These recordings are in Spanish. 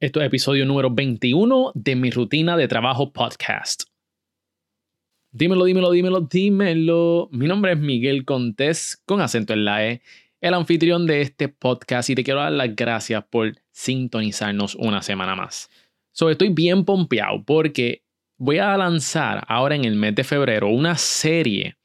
Esto es episodio número 21 de mi rutina de trabajo podcast. Dímelo, dímelo, dímelo, dímelo. Mi nombre es Miguel Contés, con acento en la E, el anfitrión de este podcast y te quiero dar las gracias por sintonizarnos una semana más. So, estoy bien pompeado porque voy a lanzar ahora en el mes de febrero una serie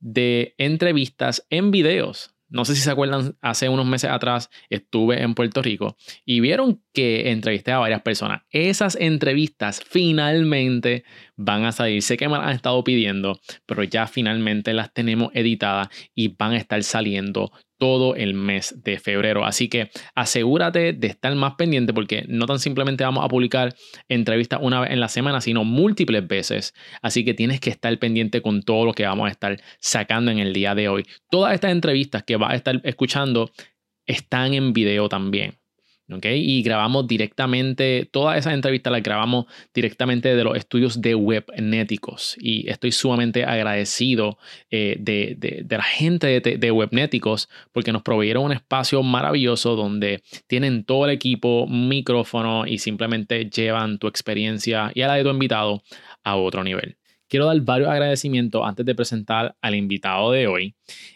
de entrevistas en videos no sé si se acuerdan, hace unos meses atrás estuve en Puerto Rico y vieron que entrevisté a varias personas. Esas entrevistas finalmente van a salir. Sé que me las han estado pidiendo, pero ya finalmente las tenemos editadas y van a estar saliendo todo el mes de febrero. Así que asegúrate de estar más pendiente porque no tan simplemente vamos a publicar entrevistas una vez en la semana, sino múltiples veces. Así que tienes que estar pendiente con todo lo que vamos a estar sacando en el día de hoy. Todas estas entrevistas que vas a estar escuchando están en video también. Y grabamos directamente, todas esas entrevistas las grabamos directamente de los estudios de Webnéticos. Y estoy sumamente agradecido eh, de, la gente de, de, Webnéticos porque nos proveyeron un espacio maravilloso donde tienen todo el equipo, micrófono y simplemente llevan tu experiencia y a la de tu invitado a otro nivel. Quiero dar varios agradecimientos antes de presentar al invitado de hoy.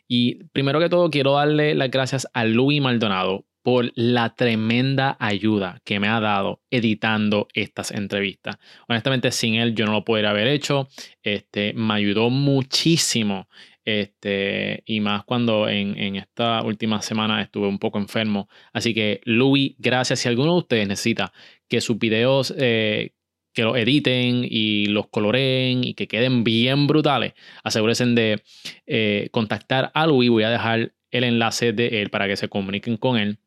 Y primero que todo, quiero darle las gracias a Luis Maldonado por la tremenda ayuda que me ha dado editando estas entrevistas. Honestamente, sin él yo no lo podría haber hecho. Este, me ayudó muchísimo. Este, y más cuando en, esta última semana estuve un poco enfermo. Así que, Louis, gracias. Si alguno de ustedes necesita que sus videos eh, que los editen y los coloreen y que queden bien brutales, asegúrense de eh, contactar a Louis. Voy a dejar el enlace de él para que se comuniquen con él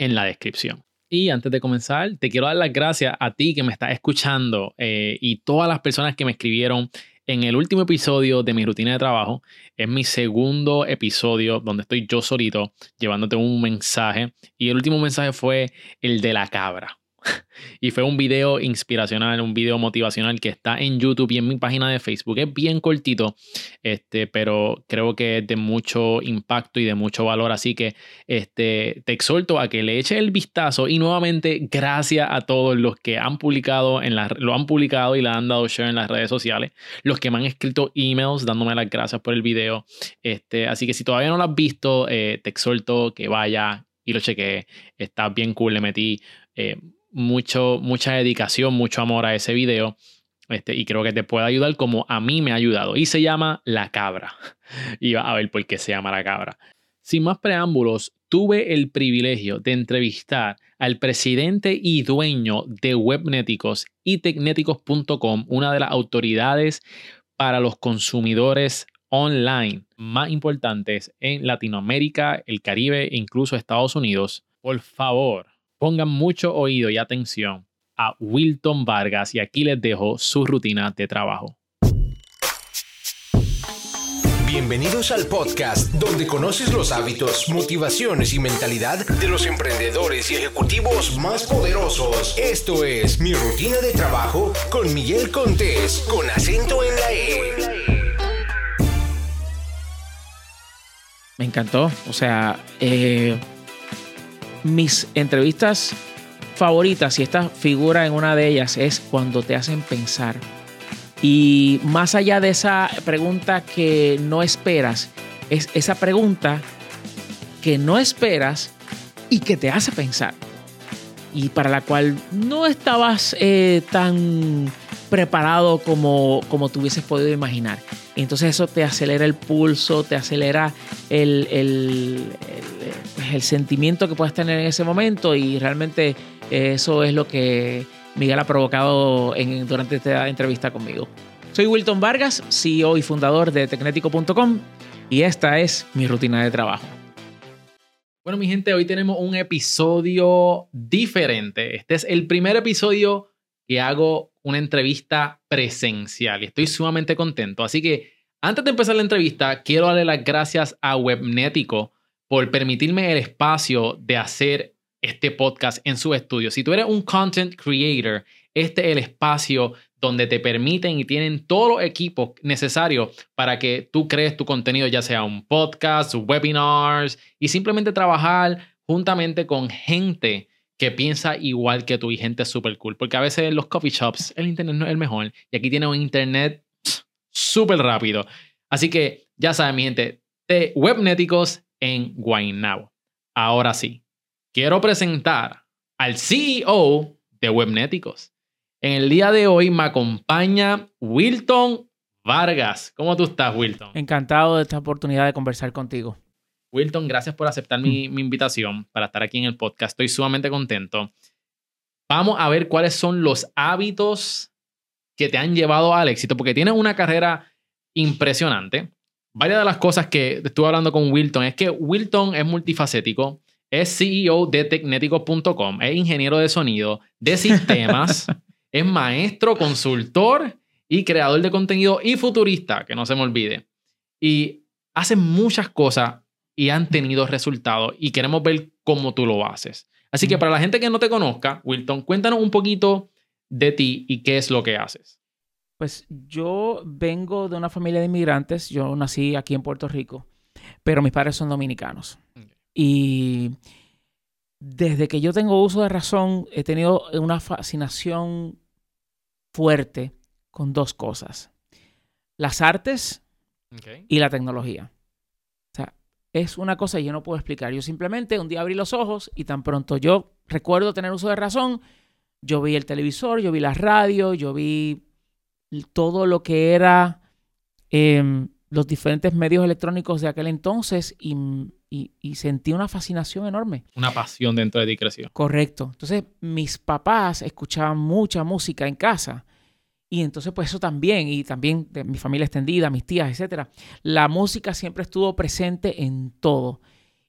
en la descripción. Y antes de comenzar, te quiero dar las gracias a ti que me estás escuchando eh, y todas las personas que me escribieron en el último episodio de mi rutina de trabajo. Es mi segundo episodio donde estoy yo solito llevándote un mensaje. Y el último mensaje fue el de la cabra. y fue un video inspiracional, un video motivacional que está en YouTube y en mi página de Facebook. Es bien cortito, este, pero creo que es de mucho impacto y de mucho valor. Así que este, te exhorto a que le eches el vistazo y nuevamente gracias a todos los que han publicado, en la, lo han publicado y le han dado share en las redes sociales, los que me han escrito emails dándome las gracias por el video. Este, así que si todavía no lo has visto, eh, te exhorto que vaya y lo cheque. Está bien cool, le metí. Eh, mucho, mucha dedicación, mucho amor a ese video. Este, y creo que te puede ayudar como a mí me ha ayudado. Y se llama La Cabra. Y va a ver por qué se llama La Cabra. Sin más preámbulos, tuve el privilegio de entrevistar al presidente y dueño de Webnéticos y Tecnéticos.com, una de las autoridades para los consumidores online más importantes en Latinoamérica, el Caribe e incluso Estados Unidos. Por favor, Pongan mucho oído y atención a Wilton Vargas y aquí les dejo su rutina de trabajo. Bienvenidos al podcast donde conoces los hábitos, motivaciones y mentalidad de los emprendedores y ejecutivos más poderosos. Esto es Mi Rutina de Trabajo con Miguel Contés, con acento en la E. Me encantó, o sea, eh, mis entrevistas favoritas, y esta figura en una de ellas, es cuando te hacen pensar. Y más allá de esa pregunta que no esperas, es esa pregunta que no esperas y que te hace pensar. Y para la cual no estabas eh, tan preparado como, como tú hubieses podido imaginar. Entonces eso te acelera el pulso, te acelera el, el, el, sentimiento que puedes tener en ese momento y realmente eso es lo que Miguel ha provocado en, durante esta entrevista conmigo. Soy Wilton Vargas, CEO y fundador de Tecnético.com y esta es mi rutina de trabajo. Bueno, mi gente, hoy tenemos un episodio diferente. Este es el primer episodio que hago una entrevista presencial y estoy sumamente contento. Así que antes de empezar la entrevista, quiero darle las gracias a Webnético por permitirme el espacio de hacer este podcast en su estudio. Si tú eres un content creator, este es el espacio donde te permiten y tienen todos los equipos necesarios para que tú crees tu contenido, ya sea un podcast, webinars y simplemente trabajar juntamente con gente que piensa igual que tú y gente súper cool. Porque a veces en los coffee shops el internet no es el mejor. Y aquí tiene un internet súper rápido. Así que ya saben, mi gente, de Webnéticos en Guaynabo. Ahora sí, quiero presentar al CEO de Webnéticos. En el día de hoy me acompaña Wilton Vargas. ¿Cómo tú estás, Wilton? Encantado de esta oportunidad de conversar contigo. Wilton, gracias por aceptar mi, Mm. mi invitación para estar aquí en el podcast. Estoy sumamente contento. Vamos a ver cuáles son los hábitos que te han llevado al éxito, porque tienes una carrera impresionante. Varias de las cosas que estuve hablando con Wilton es que Wilton es multifacético, es CEO de Tecnéticos.com, es ingeniero de sonido, de sistemas, es maestro, consultor y creador de contenido y futurista, que no se me olvide. Y hace muchas cosas y han tenido resultados y queremos ver cómo tú lo haces. Así que para la gente que no te conozca, Wilton, cuéntanos un poquito de ti y qué es lo que haces. Pues yo vengo de una familia de inmigrantes. Yo nací aquí en Puerto Rico, pero mis padres son dominicanos. Y desde que yo tengo uso de razón, he tenido una fascinación fuerte con dos cosas. Las artes y la tecnología. Es una cosa que yo no puedo explicar. Yo simplemente un día abrí los ojos y tan pronto yo recuerdo tener uso de razón, yo vi el televisor, yo vi la radio, yo vi todo lo que era em, los diferentes medios electrónicos de aquel entonces y, y- y sentí una fascinación enorme. Una pasión dentro de ti creció. Correcto. Entonces, mis papás escuchaban mucha música en casa. Y entonces, pues eso también, y también de mi familia extendida, mis tías, etcétera. La música siempre estuvo presente en todo.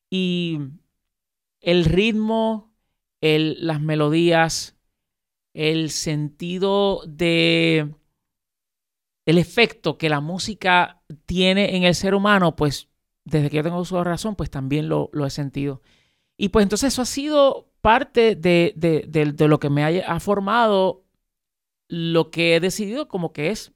Y el ritmo, el- las melodías, el sentido de el efecto que la música tiene en el ser humano, pues desde que yo tengo de razón, pues también lo, lo he sentido. Y pues entonces eso ha sido parte de, de- de- lo que me ha formado lo que he decidido como que es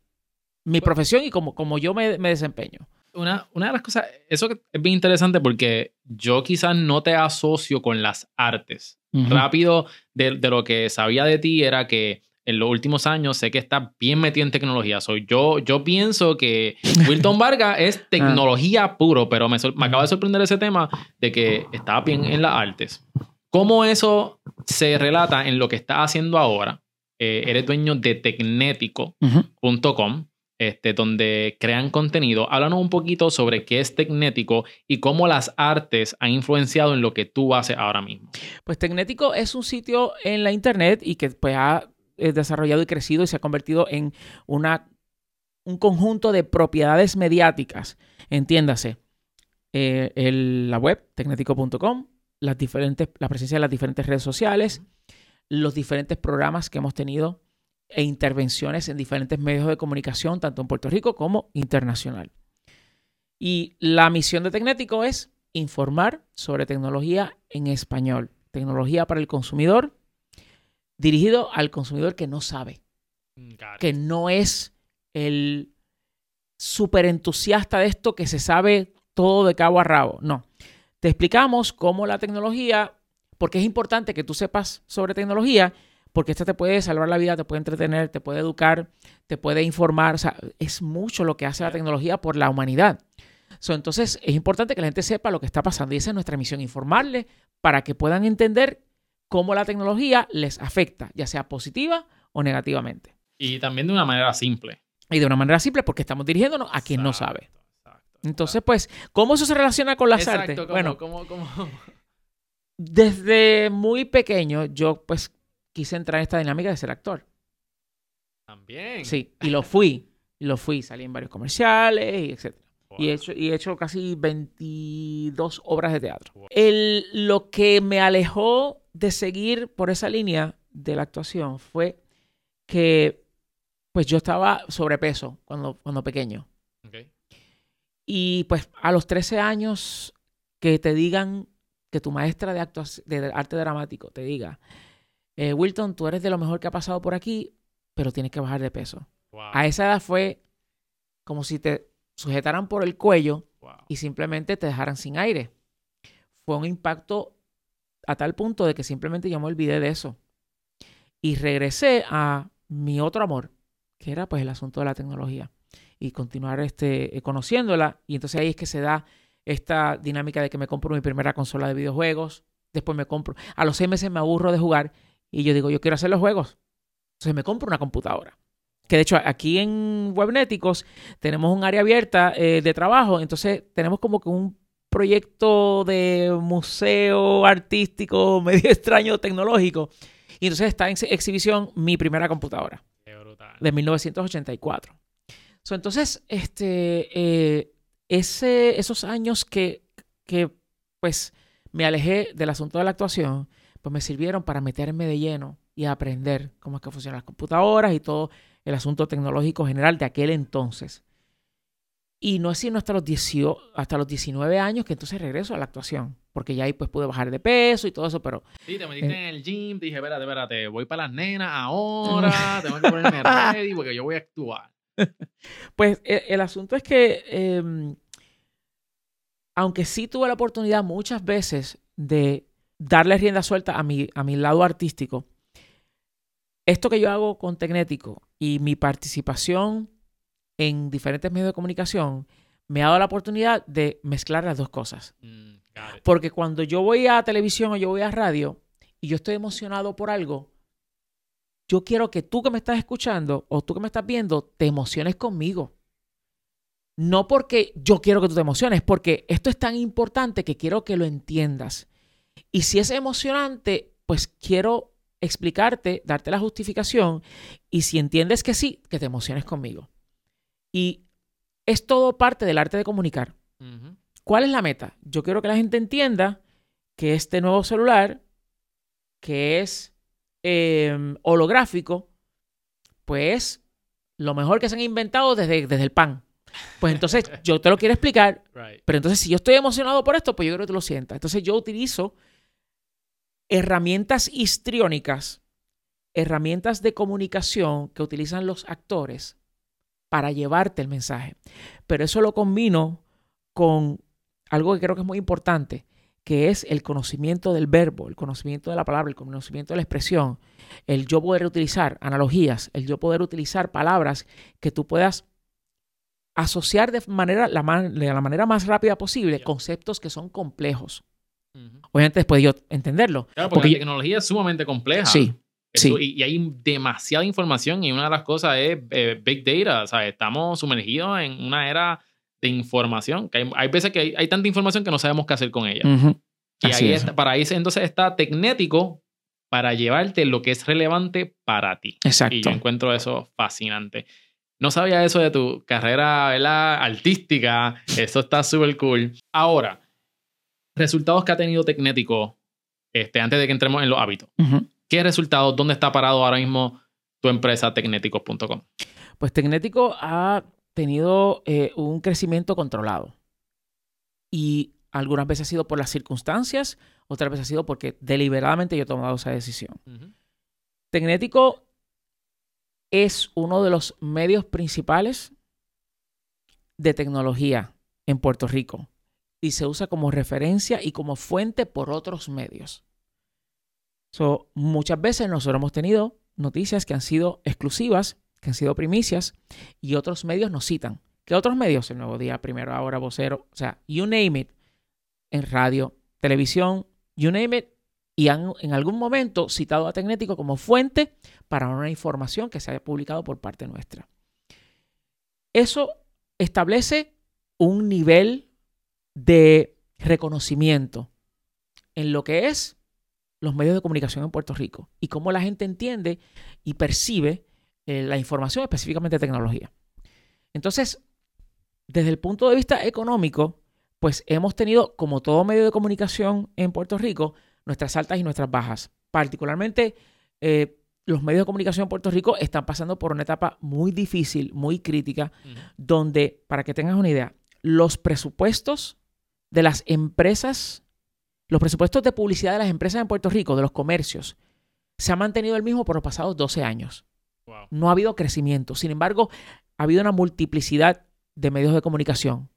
mi profesión y como, como yo me, me desempeño. Una, una de las cosas, eso es bien interesante porque yo quizás no te asocio con las artes. Rápido, de, de lo que sabía de ti era que en los últimos años sé que estás bien metido en tecnología. Soy yo, yo pienso que Wilton Vargas es tecnología puro, pero me, me acaba de sorprender ese tema de que estaba bien en las artes. ¿Cómo eso se relata en lo que estás haciendo ahora? Eh, eres dueño de tecnético.com, este, donde crean contenido. Háblanos un poquito sobre qué es Tecnético y cómo las artes han influenciado en lo que tú haces ahora mismo. Pues Tecnético es un sitio en la internet y que pues ha eh, desarrollado y crecido y se ha convertido en una, un conjunto de propiedades mediáticas. Entiéndase, eh, el- la web, tecnético.com, las diferentes, la presencia de las diferentes redes sociales, los diferentes programas que hemos tenido e intervenciones en diferentes medios de comunicación, tanto en Puerto Rico como internacional. Y la misión de Tecnético es informar sobre tecnología en español, tecnología para el consumidor, dirigido al consumidor que no sabe, que no es el súper entusiasta de esto que se sabe todo de cabo a rabo. No. Te explicamos cómo la tecnología, porque es importante que tú sepas sobre tecnología, porque esta te puede salvar la vida, te puede entretener, te puede educar, te puede informar. O sea, es mucho lo que hace la tecnología por la humanidad. So, entonces, es importante que la gente sepa lo que está pasando y esa es nuestra misión, informarles para que puedan entender cómo la tecnología les afecta, ya sea positiva o negativamente. Y también de una manera simple. Y de una manera simple porque estamos dirigiéndonos a quien no sabe. exacto, Entonces, pues, ¿cómo eso se relaciona con las artes? ¿cómo- bueno, cómo- cómo- desde muy pequeño yo pues quise entrar en esta dinámica de ser actor. También. Sí, y lo fui. Lo fui, salí en varios comerciales y etc. Wow. Y he hecho, y he hecho casi 22 obras de teatro. Wow. El, lo que me alejó de seguir por esa línea de la actuación fue que pues yo estaba sobrepeso cuando, cuando pequeño. Y pues a los 13 años que te digan que tu maestra de, de arte dramático te diga, eh, Wilton, tú eres de lo mejor que ha pasado por aquí, pero tienes que bajar de peso. Wow, A esa edad fue como si te sujetaran por el cuello wow. y simplemente te dejaran sin aire. Fue un impacto a tal punto de que simplemente yo me olvidé de eso. Y regresé a mi otro amor, que era pues el asunto de la tecnología y continuar este, conociéndola. Y entonces ahí es que se da esta dinámica de que me compro mi primera consola de videojuegos, después me compro, a los seis meses me aburro de jugar y yo digo, yo quiero hacer los juegos. Entonces me compro una computadora. Que de hecho aquí en Webnéticos tenemos un área abierta eh, de trabajo, entonces tenemos como que un proyecto de museo artístico medio extraño tecnológico. Y entonces está en exhibición mi primera computadora. De 1984. entonces, este, eh, ese, esos años que, que, pues, me alejé del asunto de la actuación, pues me sirvieron para meterme de lleno y aprender cómo es que funcionan las computadoras y todo el asunto tecnológico general de aquel entonces. Y no es sino hasta los, hasta los 19 años que entonces regreso a la actuación, porque ya ahí pues pude bajar de peso y todo eso, pero... Sí, te metiste eh, en el gym, dije, espérate, espérate, voy para las nenas ahora, tengo que ponerme ready porque yo voy a actuar. Pues e, el, asunto es que, em, aunque sí tuve la oportunidad muchas veces de darle rienda suelta a mi, a mi lado artístico, esto que yo hago con Tecnético y mi participación en diferentes medios de comunicación me ha dado la oportunidad de mezclar las dos cosas. Mm, Porque cuando yo voy a televisión o yo voy a radio y yo estoy emocionado por algo, yo quiero que tú que me estás escuchando o tú que me estás viendo te emociones conmigo. No porque yo quiero que tú te emociones, porque esto es tan importante que quiero que lo entiendas. Y si es emocionante, pues quiero explicarte, darte la justificación y si entiendes que sí, que te emociones conmigo. Y es todo parte del arte de comunicar. ¿Cuál es la meta? Yo quiero que la gente entienda que este nuevo celular, que es em, holográfico, pues lo mejor que se han inventado desde, desde el pan. Pues entonces yo te lo quiero explicar, pero entonces si yo estoy emocionado por esto, pues yo creo que tú lo sientas. Entonces yo utilizo herramientas histriónicas, herramientas de comunicación que utilizan los actores para llevarte el mensaje. Pero eso lo combino con algo que creo que es muy importante, que es el conocimiento del verbo, el conocimiento de la palabra, el conocimiento de la expresión, el yo poder utilizar analogías, el yo poder utilizar palabras que tú puedas asociar de, manera, la, de la manera más rápida posible conceptos que son complejos. Obviamente después de yo entenderlo. Claro, porque, la tecnología es sumamente compleja. Sí. sí. Y, hay demasiada información y una de las cosas es eh, Big Data. O sea, estamos sumergidos en una era de información. Que hay, veces que hay, tanta información que no sabemos qué hacer con ella. Y ahí está, para ahí entonces está Tecnético para llevarte lo que es relevante para ti. Exacto. Y yo encuentro eso fascinante. No sabía eso de tu carrera ¿verdad? artística. Eso está súper cool. Ahora, resultados que ha tenido Tecnético este, antes de que entremos en los hábitos. ¿Qué resultados? ¿Dónde está parado ahora mismo tu empresa tecnéticos.com? Pues Tecnético ha tenido eh, un crecimiento controlado. Y algunas veces ha sido por las circunstancias, otras veces ha sido porque deliberadamente yo he tomado esa decisión. Tecnético es uno de los medios principales de tecnología en Puerto Rico y se usa como referencia y como fuente por otros medios. So, muchas veces nosotros hemos tenido noticias que han sido exclusivas, que han sido primicias, y otros medios nos citan. ¿Qué otros medios? El Nuevo Día, Primero, Ahora, Vocero, o sea, you name it, en radio, televisión, you name it, y han en algún momento citado a Tecnético como fuente para una información que se haya publicado por parte nuestra. Eso establece un nivel de reconocimiento en lo que es los medios de comunicación en Puerto Rico y cómo la gente entiende y percibe eh, la información, específicamente tecnología. Entonces, desde el punto de vista económico, pues hemos tenido, como todo medio de comunicación en Puerto Rico, nuestras altas y nuestras bajas. Particularmente, eh, los medios de comunicación en Puerto Rico están pasando por una etapa muy difícil, muy crítica, donde, para que tengas una idea, los presupuestos de las empresas, los presupuestos de publicidad de las empresas en Puerto Rico, de los comercios, se ha mantenido el mismo por los pasados 12 años. No ha habido crecimiento. Sin embargo, ha habido una multiplicidad de medios de comunicación.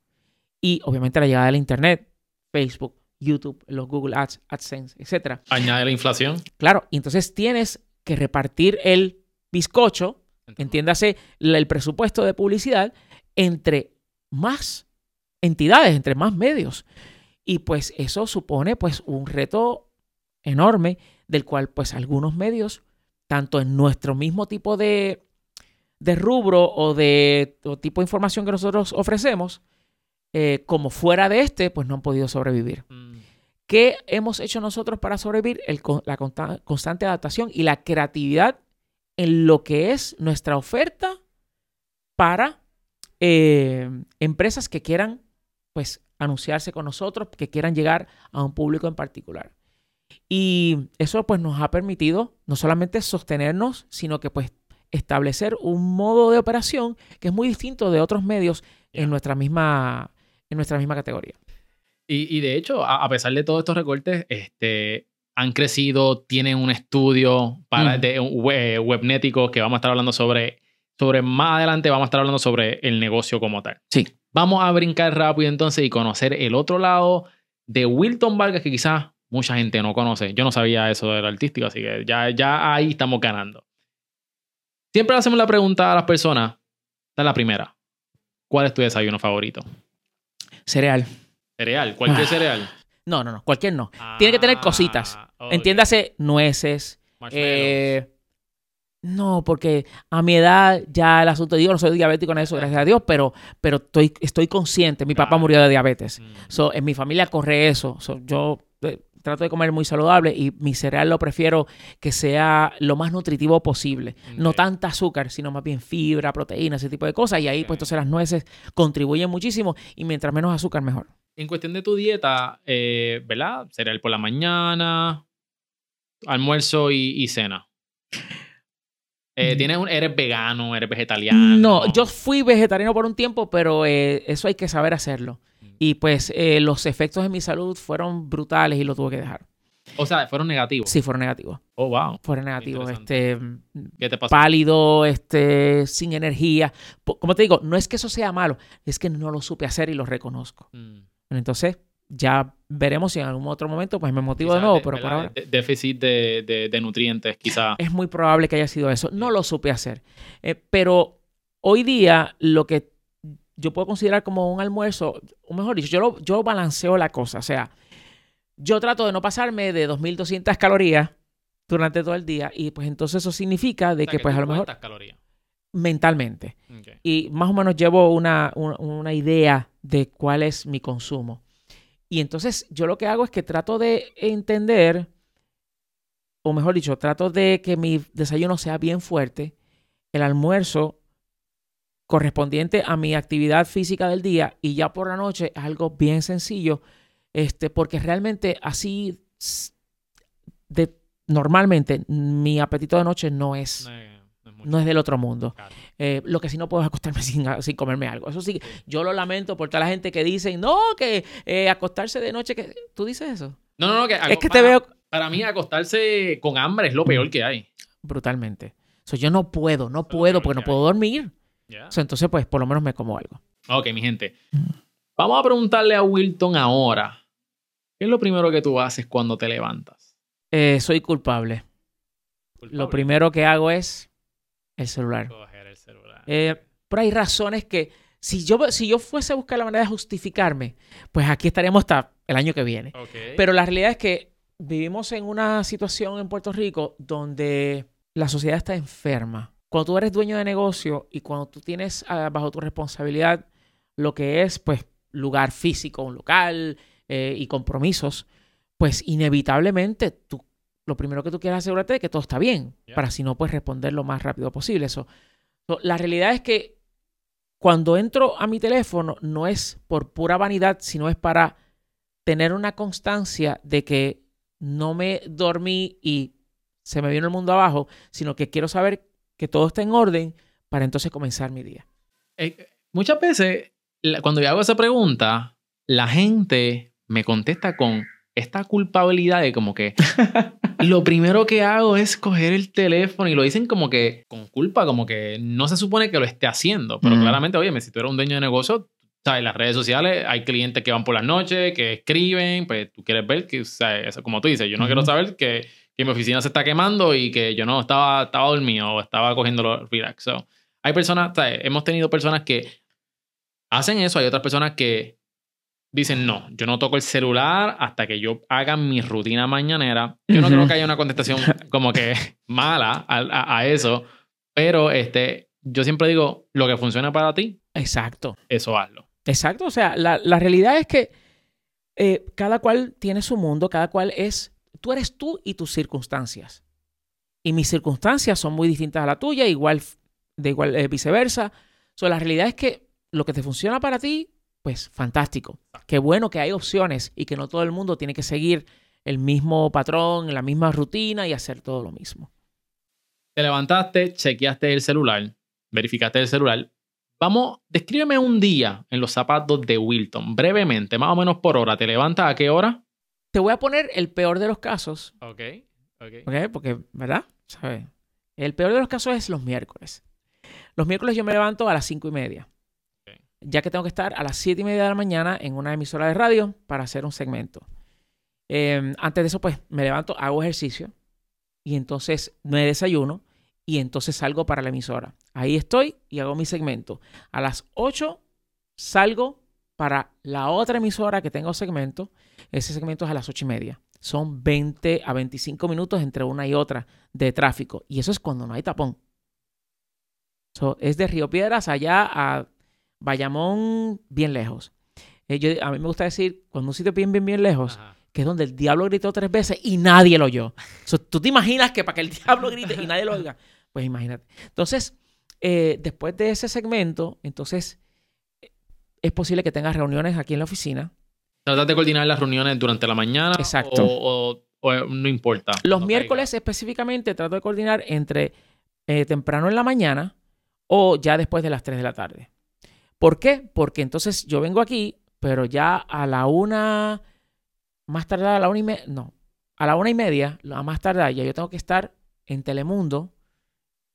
Y obviamente la llegada del Internet, Facebook, YouTube, los Google Ads, AdSense, etc. Añade la inflación. Claro, y entonces tienes que repartir el bizcocho, entiéndase el presupuesto de publicidad, entre más entidades, entre más medios. Y pues eso supone pues un reto enorme del cual pues algunos medios, tanto en nuestro mismo tipo de, de rubro o de tipo de información que nosotros ofrecemos, eh, como fuera de este, pues no han podido sobrevivir. Mm. ¿Qué hemos hecho nosotros para sobrevivir? la constante adaptación y la creatividad en lo que es nuestra oferta para eh, empresas que quieran pues anunciarse con nosotros, que quieran llegar a un público en particular. Y eso pues nos ha permitido no solamente sostenernos, sino que pues establecer un modo de operación que es muy distinto de otros medios en nuestra misma, en nuestra misma categoría. Y, de hecho, a, pesar de todos estos recortes, este, han crecido, tienen un estudio para, mm. de web, webnético que vamos a estar hablando sobre, sobre más adelante, vamos a estar hablando sobre el negocio como tal. Sí. Vamos a brincar rápido entonces y conocer el otro lado de Wilton Vargas que quizás mucha gente no conoce. Yo no sabía eso del artístico, así que ya, ya ahí estamos ganando. Siempre hacemos la pregunta a las personas. Esta es la primera. ¿Cuál es tu desayuno favorito? Cereal. Cereal, cualquier ah. cereal. No, no, no, cualquier no. Tiene que tener cositas. Ah, Entiéndase, nueces. Eh, no, porque a mi edad ya el asunto, digo, no soy diabético en eso, gracias a Dios, pero, pero estoy, estoy consciente. Mi papá murió de diabetes. Mm. en mi familia corre eso. yo eh, trato de comer muy saludable y mi cereal lo prefiero que sea lo más nutritivo posible. No tanta azúcar, sino más bien fibra, proteína, ese tipo de cosas. Y ahí, pues entonces las nueces contribuyen muchísimo y mientras menos azúcar, mejor. En cuestión de tu dieta, eh, ¿verdad? Cereal por la mañana, almuerzo y, cena. Eh, mm. ¿tienes ¿Eres vegano? ¿Eres vegetariano? No, yo fui vegetariano por un tiempo, pero eh, eso hay que saber hacerlo. Y pues eh, los efectos en mi salud fueron brutales y lo tuve que dejar. O sea, fueron negativos. Sí, fueron negativos. Oh, wow. Fueron negativos. Este, ¿Qué te pasó? Pálido, este, sin energía. Como te digo, no es que eso sea malo, es que no lo supe hacer y lo reconozco. Mm. Entonces, ya veremos si en algún otro momento pues me motivo de nuevo, pero por ahora... Déficit de, de, nutrientes, quizá. Es muy probable que haya sido eso. No lo supe hacer. Eh, pero hoy día lo que yo puedo considerar como un almuerzo, o mejor dicho, yo, lo, yo balanceo la cosa. O sea, yo trato de no pasarme de 2.200 calorías durante todo el día y pues entonces eso significa de que, pues a lo mejor... calorías? Mentalmente. Y más o menos llevo una, una, idea de cuál es mi consumo. Y entonces yo lo que hago es que trato de entender, o mejor dicho, trato de que mi desayuno sea bien fuerte, el almuerzo correspondiente a mi actividad física del día y ya por la noche es algo bien sencillo, este, porque realmente así de, normalmente mi apetito de noche no es, no, es, del otro mundo. Eh, lo que sí no puedo es acostarme sin, sin, comerme algo. Eso sí, yo lo lamento por toda la gente que dice, no, que eh, acostarse de noche, que ¿tú dices eso? No, no, no, que, es que te veo... Para mí acostarse con hambre es lo peor que hay. Brutalmente. So, yo no puedo, no puedo, porque no puedo dormir entonces, pues, por lo menos me como algo. Ok, mi gente. Vamos a preguntarle a Wilton ahora. ¿Qué es lo primero que tú haces cuando te levantas? Eh, soy culpable. Lo primero que hago es el celular. Coger el celular. Eh, pero hay razones que, si yo, si yo fuese a buscar la manera de justificarme, pues aquí estaríamos hasta el año que viene. Pero la realidad es que vivimos en una situación en Puerto Rico donde la sociedad está enferma cuando tú eres dueño de negocio y cuando tú tienes ah, bajo tu responsabilidad lo que es, pues, lugar físico, un local eh, y compromisos, pues inevitablemente tú, lo primero que tú quieres asegurarte es que todo está bien, para si no, pues responder lo más rápido posible. Eso. la realidad es que cuando entro a mi teléfono no es por pura vanidad, sino es para tener una constancia de que no me dormí y se me vino el mundo abajo, sino que quiero saber que todo esté en orden para entonces comenzar mi día. Eh, muchas veces, cuando yo hago esa pregunta, la gente me contesta con esta culpabilidad de como que lo primero que hago es coger el teléfono y lo dicen como que con culpa, como que no se supone que lo esté haciendo, pero claramente, oye, si tú eres un dueño de negocio, ¿sabes? Las redes sociales, hay clientes que van por las noches, que escriben, pues tú quieres ver que, o sea, eso, como tú dices, yo no quiero Ujú. saber que, que mi oficina se está quemando y que yo no estaba, estaba dormido o estaba cogiendo los relax. So, hay personas, ¿sabes? hemos tenido personas que hacen eso, hay otras personas que dicen, no, yo no toco el celular hasta que yo haga mi rutina mañanera. Yo no Ujú. creo que haya una contestación como que mala a, a- a eso, pero este, yo siempre digo, lo que funciona para ti, Exacto. eso hazlo. Exacto. O sea, la, la realidad es que eh, cada cual tiene su mundo, cada cual es, tú eres tú y tus circunstancias. Y mis circunstancias son muy distintas a la tuya, igual, de igual eh, viceversa. So, la realidad es que lo que te funciona para ti, pues fantástico. Qué bueno que hay opciones y que no todo el mundo tiene que seguir el mismo patrón, la misma rutina y hacer todo lo mismo. Te levantaste, chequeaste el celular, verificaste el celular. Vamos, descríbeme un día en los zapatos de Wilton, brevemente, más o menos por hora. ¿Te levantas a qué hora? Te voy a poner el peor de los casos, Ok, ok. ¿ok? Porque, ¿verdad? ¿Sabes? El peor de los casos es los miércoles. Los miércoles yo me levanto a las cinco y media. Ya que tengo que estar a las siete y media de la mañana en una emisora de radio para hacer un segmento. Eh, antes de eso, pues me levanto, hago ejercicio y entonces me desayuno y entonces salgo para la emisora. Ahí estoy y hago mi segmento. A las 8 salgo para la otra emisora que tengo segmento. Ese segmento es a las 8 y media. Son 20 a 25 minutos entre una y otra de tráfico. Y eso es cuando no hay tapón. So, es de Río Piedras allá a Bayamón, bien lejos. Eh, yo- a mí me gusta decir, cuando un sitio bien, bien, bien lejos, Ajá. que es donde el diablo gritó tres veces y nadie lo oyó. So, ¿Tú te imaginas que para que el diablo grite y nadie lo oiga? Pues imagínate. Entonces, eh, después de ese segmento, entonces es posible que tengas reuniones aquí en la oficina. ¿Tratas de coordinar las reuniones durante la mañana? Exacto. O, o- o no importa. Los no miércoles específicamente trato de coordinar entre eh, temprano en la mañana o ya después de las 3 de la tarde. ¿Por qué? Porque entonces yo vengo aquí, pero ya a la una, más tardar a la una y media, no, a la una y media, a más tardar, ya yo tengo que estar en Telemundo.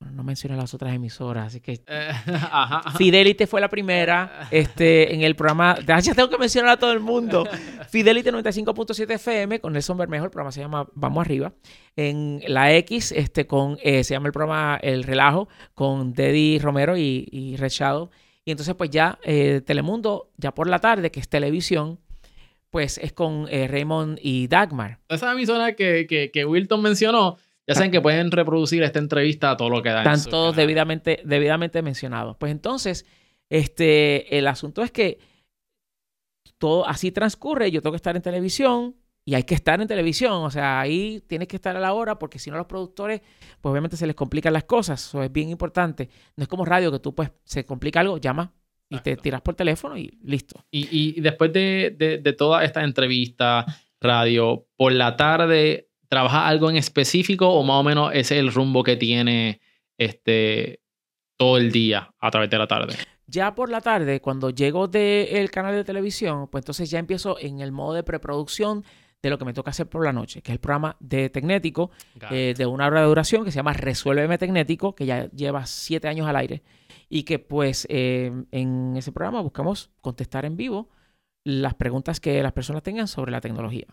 Bueno, no mencioné las otras emisoras, así que. Eh, ajá. Fidelity fue la primera este, en el programa. Ya tengo que mencionar a todo el mundo. Fidelity 95.7 FM con Nelson Bermejo. El programa se llama Vamos Arriba. En la X este, con, eh, se llama el programa El Relajo con Deddy Romero y, y Red Shadow. Y entonces, pues ya eh, Telemundo, ya por la tarde, que es televisión, pues es con eh, Raymond y Dagmar. Esa emisora que, que, que Wilton mencionó, ya saben que pueden reproducir esta entrevista a todo lo que da. Están todos debidamente, debidamente mencionados. Pues entonces, este, el asunto es que todo así transcurre. Yo tengo que estar en televisión y hay que estar en televisión. O sea, ahí tienes que estar a la hora porque si no, los productores, pues obviamente se les complican las cosas. Eso es bien importante. No es como radio que tú, pues, se complica algo, llama y te tiras por teléfono y listo. Y, y después de, de, de toda esta entrevista, radio, por la tarde, ¿trabajas algo en específico o más o menos ese es el rumbo que tiene este, todo el día a través de la tarde? Ya por la tarde, cuando llego del canal de televisión, pues entonces ya empiezo en el modo de preproducción de lo que me toca hacer por la noche, que es el programa de Tecnético, eh, de una hora de duración que se llama Resuélveme Tecnético, que ya lleva siete años al aire, y que pues eh, en ese programa buscamos contestar en vivo las preguntas que las personas tengan sobre la tecnología,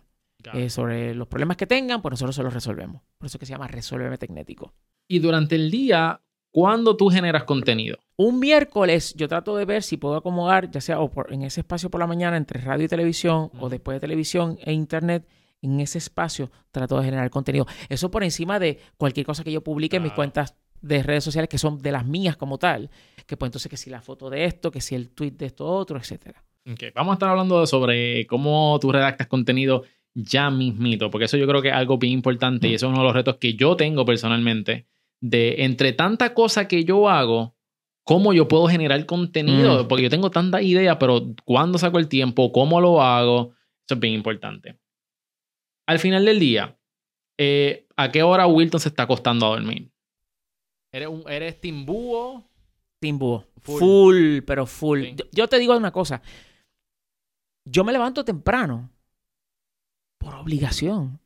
Eh, sobre los problemas que tengan, pues nosotros se los resolvemos. Por eso que se llama Resuélveme Tecnético. Y durante el día, ¿cuándo tú generas contenido? Un miércoles yo trato de ver si puedo acomodar, ya sea o por- en ese espacio por la mañana entre radio y televisión o después de televisión e internet, en ese espacio trato de generar contenido. Eso por encima de cualquier cosa que yo publique en mis cuentas de redes sociales que son de las mías como tal. Que pues entonces que si la foto de esto, que si el tweet de esto otro, etcétera. Ok, Vamos a estar hablando sobre cómo tú redactas contenido ya mismito, porque eso yo creo que es algo bien importante y eso es uno de los retos que yo tengo personalmente, de entre tanta cosa que yo hago, cómo yo puedo generar contenido, Mm. porque yo tengo tanta idea, pero cuándo saco el tiempo, cómo lo hago, eso es bien importante. Al final del día, eh, ¿a qué hora Wilton se está acostando a dormir? ¿Eres, un, eres timbúo? Team Búho. Full. Full, pero full. Sí. Yo, yo te digo una cosa. Yo me levanto temprano por obligación.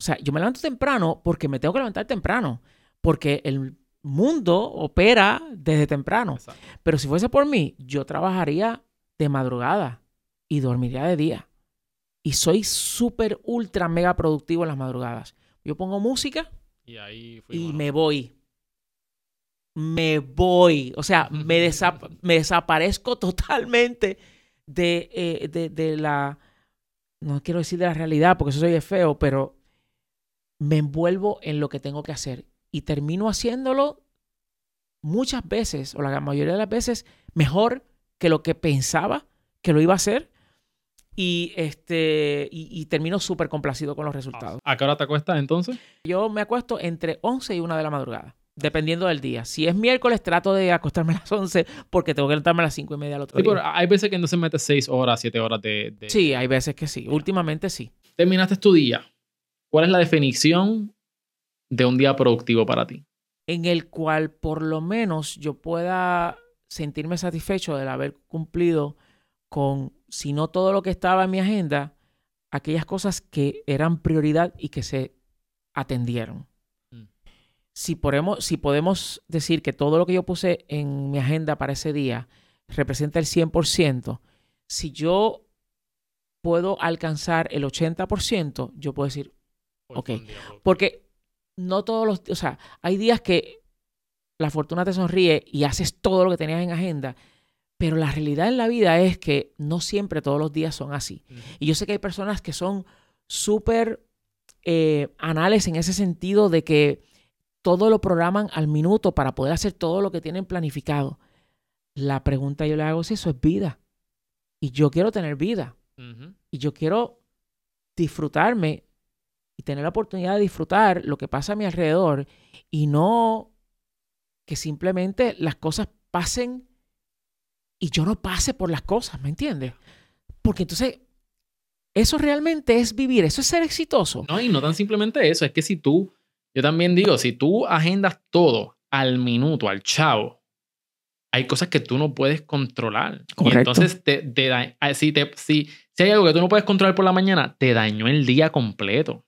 O sea, yo me levanto temprano porque me tengo que levantar temprano. Porque el mundo opera desde temprano. Exacto. Pero si fuese por mí, yo trabajaría de madrugada y dormiría de día. Y soy súper, ultra, mega productivo en las madrugadas. Yo pongo música Y ahí y me voy. Me voy. O sea, me desaparezco totalmente de, eh, de, de la... No quiero decir de la realidad porque eso soy feo, pero me envuelvo en lo que tengo que hacer. Y termino haciéndolo muchas veces, o la mayoría de las veces, mejor que lo que pensaba que lo iba a hacer. Y, este, y, y termino súper complacido con los resultados. ¿A qué hora te acuestas entonces? Yo me acuesto entre 11 y 1 de la madrugada, dependiendo del día. Si es miércoles, trato de acostarme a las 11 porque tengo que levantarme a las 5 y media al otro Sí, día. pero hay veces que entonces metes 6 horas, 7 horas de, de- Sí, hay veces que sí. Últimamente sí. Terminaste tu día. ¿Cuál es la definición de un día productivo para ti? En el cual por lo menos yo pueda sentirme satisfecho de haber cumplido con, si no todo lo que estaba en mi agenda, aquellas cosas que eran prioridad y que se atendieron. Si podemos, si podemos decir que todo lo que yo puse en mi agenda para ese día representa el 100%, si yo puedo alcanzar el 80%, yo puedo decir, Ok. porque no todos los, o sea, hay días que la fortuna te sonríe y haces todo lo que tenías en agenda, pero la realidad en la vida es que no siempre todos los días son así. Y yo sé que hay personas que son súper eh, anales en ese sentido de que todo lo programan al minuto para poder hacer todo lo que tienen planificado. La pregunta yo le hago es eso es vida. Y yo quiero tener vida. Y yo quiero disfrutarme y tener la oportunidad de disfrutar lo que pasa a mi alrededor y no que simplemente las cosas pasen y yo no pase por las cosas, ¿me entiendes? Porque entonces eso realmente es vivir, eso es ser exitoso. No, y no tan simplemente eso, es que si tú, yo también digo, si tú agendas todo al minuto, al chavo, hay cosas que tú no puedes controlar. Y entonces, te, te da- ah, si, te, si, si hay algo que tú no puedes controlar por la mañana, te dañó el día completo.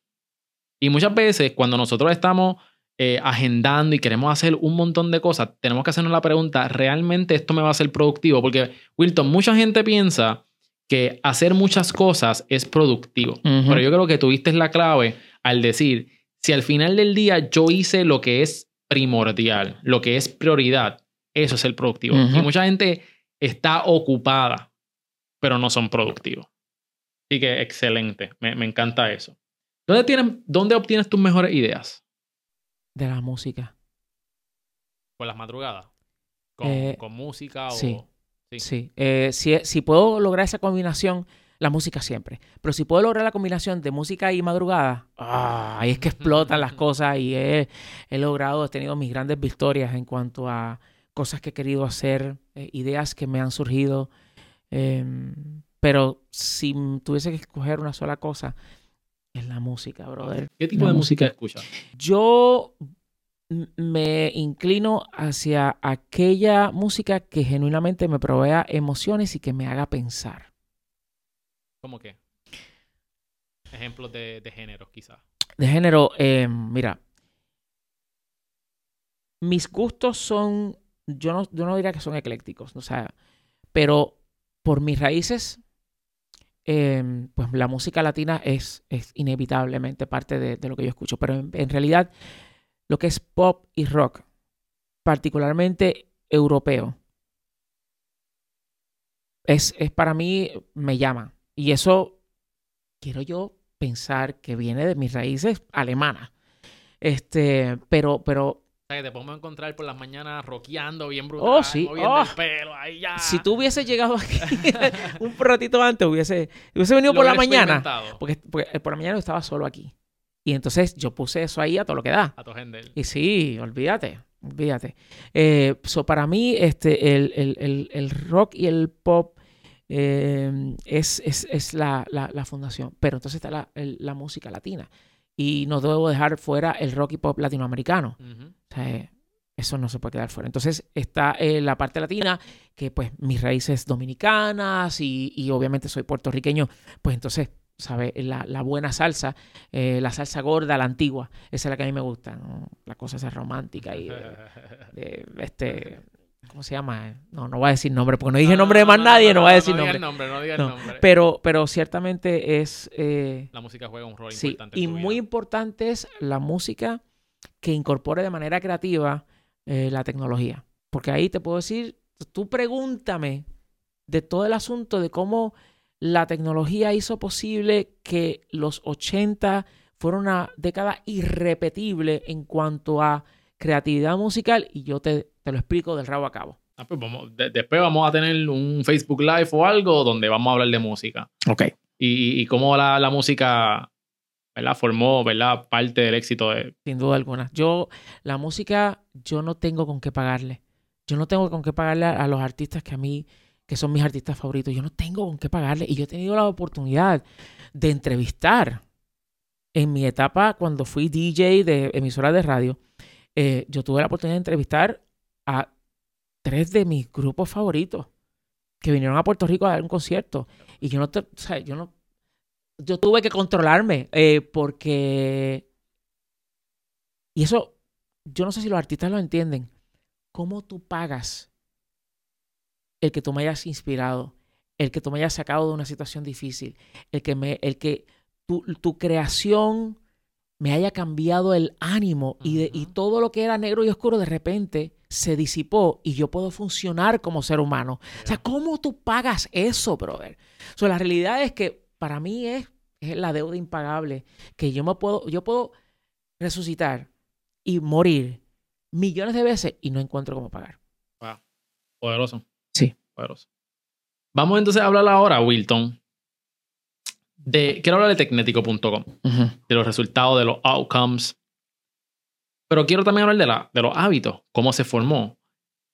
Y muchas veces, cuando nosotros estamos eh, agendando y queremos hacer un montón de cosas, tenemos que hacernos la pregunta, ¿realmente esto me va a ser productivo? Porque, Wilton, mucha gente piensa que hacer muchas cosas es productivo. Pero yo creo que tuviste la clave al decir, si al final del día yo hice lo que es primordial, lo que es prioridad, eso es el productivo. Y mucha gente está ocupada, pero no son productivos. Así que excelente, me, me encanta eso. ¿Dónde, tienes, ¿Dónde obtienes tus mejores ideas? De la música. Por las madrugadas. Con, Eh, con música o... sí. Sí. Sí. Eh, si, si puedo lograr esa combinación, la música siempre. Pero si puedo lograr la combinación de música y madrugada, ah, ahí es que explotan las cosas y he, he logrado, he tenido mis grandes victorias en cuanto a cosas que he querido hacer, eh, ideas que me han surgido. Em, pero si tuviese que escoger una sola cosa, es la música, brother. ¿Qué tipo La de música música. escuchas? Yo me inclino hacia aquella música que genuinamente me provea emociones y que me haga pensar. ¿Cómo qué? Ejemplos de, de géneros, quizás. De género, eh, mira, mis gustos son, yo no, yo no diría que son eclécticos, o sea, pero por mis raíces, eh, pues la música latina es, es inevitablemente parte de, de lo que yo escucho, pero en, en realidad lo que es pop y rock, particularmente europeo, es, es para mí, me llama. Y eso quiero yo pensar que viene de mis raíces alemanas. Este, pero, pero O sea, que te podemos encontrar por las mañanas rockeando bien brutal, Oh, sí. moviendo Oh. el pelo, ahí ya. si tú hubieses llegado aquí un ratito antes, hubiese, hubiese venido Lo por la mañana. Porque, porque, eh, por la mañana yo estaba solo aquí. Y entonces yo puse eso ahí a todo lo que da. A tu gente. Y sí, olvídate, olvídate. Eh, so, para mí, este, el, el- el- el rock y el pop eh, es, es- es la, la- la fundación. Pero entonces está la, el- la música latina. Y no debo dejar fuera el rock y pop latinoamericano. O sea, eh, eso no se puede quedar fuera. Entonces está eh, la parte latina, que pues mis raíces dominicanas y, y obviamente soy puertorriqueño, pues entonces, ¿sabes? La, la buena salsa, eh, la salsa gorda, la antigua, esa es la que a mí me gusta, ¿no? La cosa esa romántica y de, de, este, ¿cómo se llama? No, no voy a decir nombre, porque no dije nombre de más nadie, no, voy a decir no nombre. digas nombre. No digas No, nombre. Pero, pero ciertamente es... eh, La música juega un rol sí, importante. y en tu muy vida. importante es la música que incorpore de manera creativa eh, la tecnología. Porque ahí te puedo decir, tú pregúntame de todo el asunto de cómo la tecnología hizo posible que los 80 fueran una década irrepetible en cuanto a creatividad musical y yo te, te lo explico del rabo a cabo. Ah, pues vamos- de- después vamos a tener un Facebook Live o algo donde vamos a hablar de música. Ok. Y, y cómo la, la música ¿verdad? formó ¿verdad? parte del éxito de... Sin duda alguna. Yo, la música, yo no tengo con qué pagarle. Yo no tengo con qué pagarle a, a los artistas que a mí, que son mis artistas favoritos. Yo no tengo con qué pagarle. Y yo he tenido la oportunidad de entrevistar en mi etapa cuando fui DJ de emisora de radio. eh, yo tuve la oportunidad de entrevistar a tres de mis grupos favoritos que vinieron a Puerto Rico a dar un concierto. Y yo no, te- o sea, yo no, yo tuve que controlarme eh, porque y eso, yo no sé si los artistas lo entienden. ¿Cómo tú pagas el que tú me hayas inspirado, el que tú me hayas sacado de una situación difícil, el que, me, el que tu, tu creación me haya cambiado el ánimo y, de- y todo lo que era negro y oscuro de repente se disipó y yo puedo funcionar como ser humano? O sea, ¿cómo tú pagas eso, brother? O sea, la realidad es que para mí es, es la deuda impagable que yo me puedo, yo puedo resucitar y morir millones de veces y no encuentro cómo pagar. Poderoso. Sí. Poderoso. Vamos entonces a hablar ahora, Wilton, de... Quiero hablar de tecnético.com, de los resultados, de los outcomes. Pero quiero también hablar de, la, de los hábitos, cómo se formó.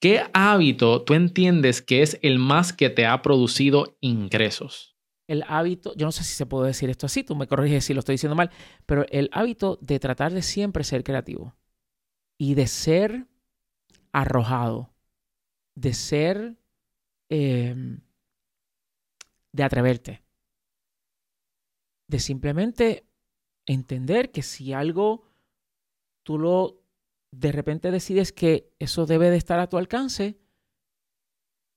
¿Qué hábito tú entiendes que es el más que te ha producido ingresos? El hábito, yo no sé si se puede decir esto así, tú me corriges si lo estoy diciendo mal, pero el hábito de tratar de siempre ser creativo y de ser arrojado, de ser, eh, de atreverte, de simplemente entender que si algo tú lo de repente decides que eso debe de estar a tu alcance,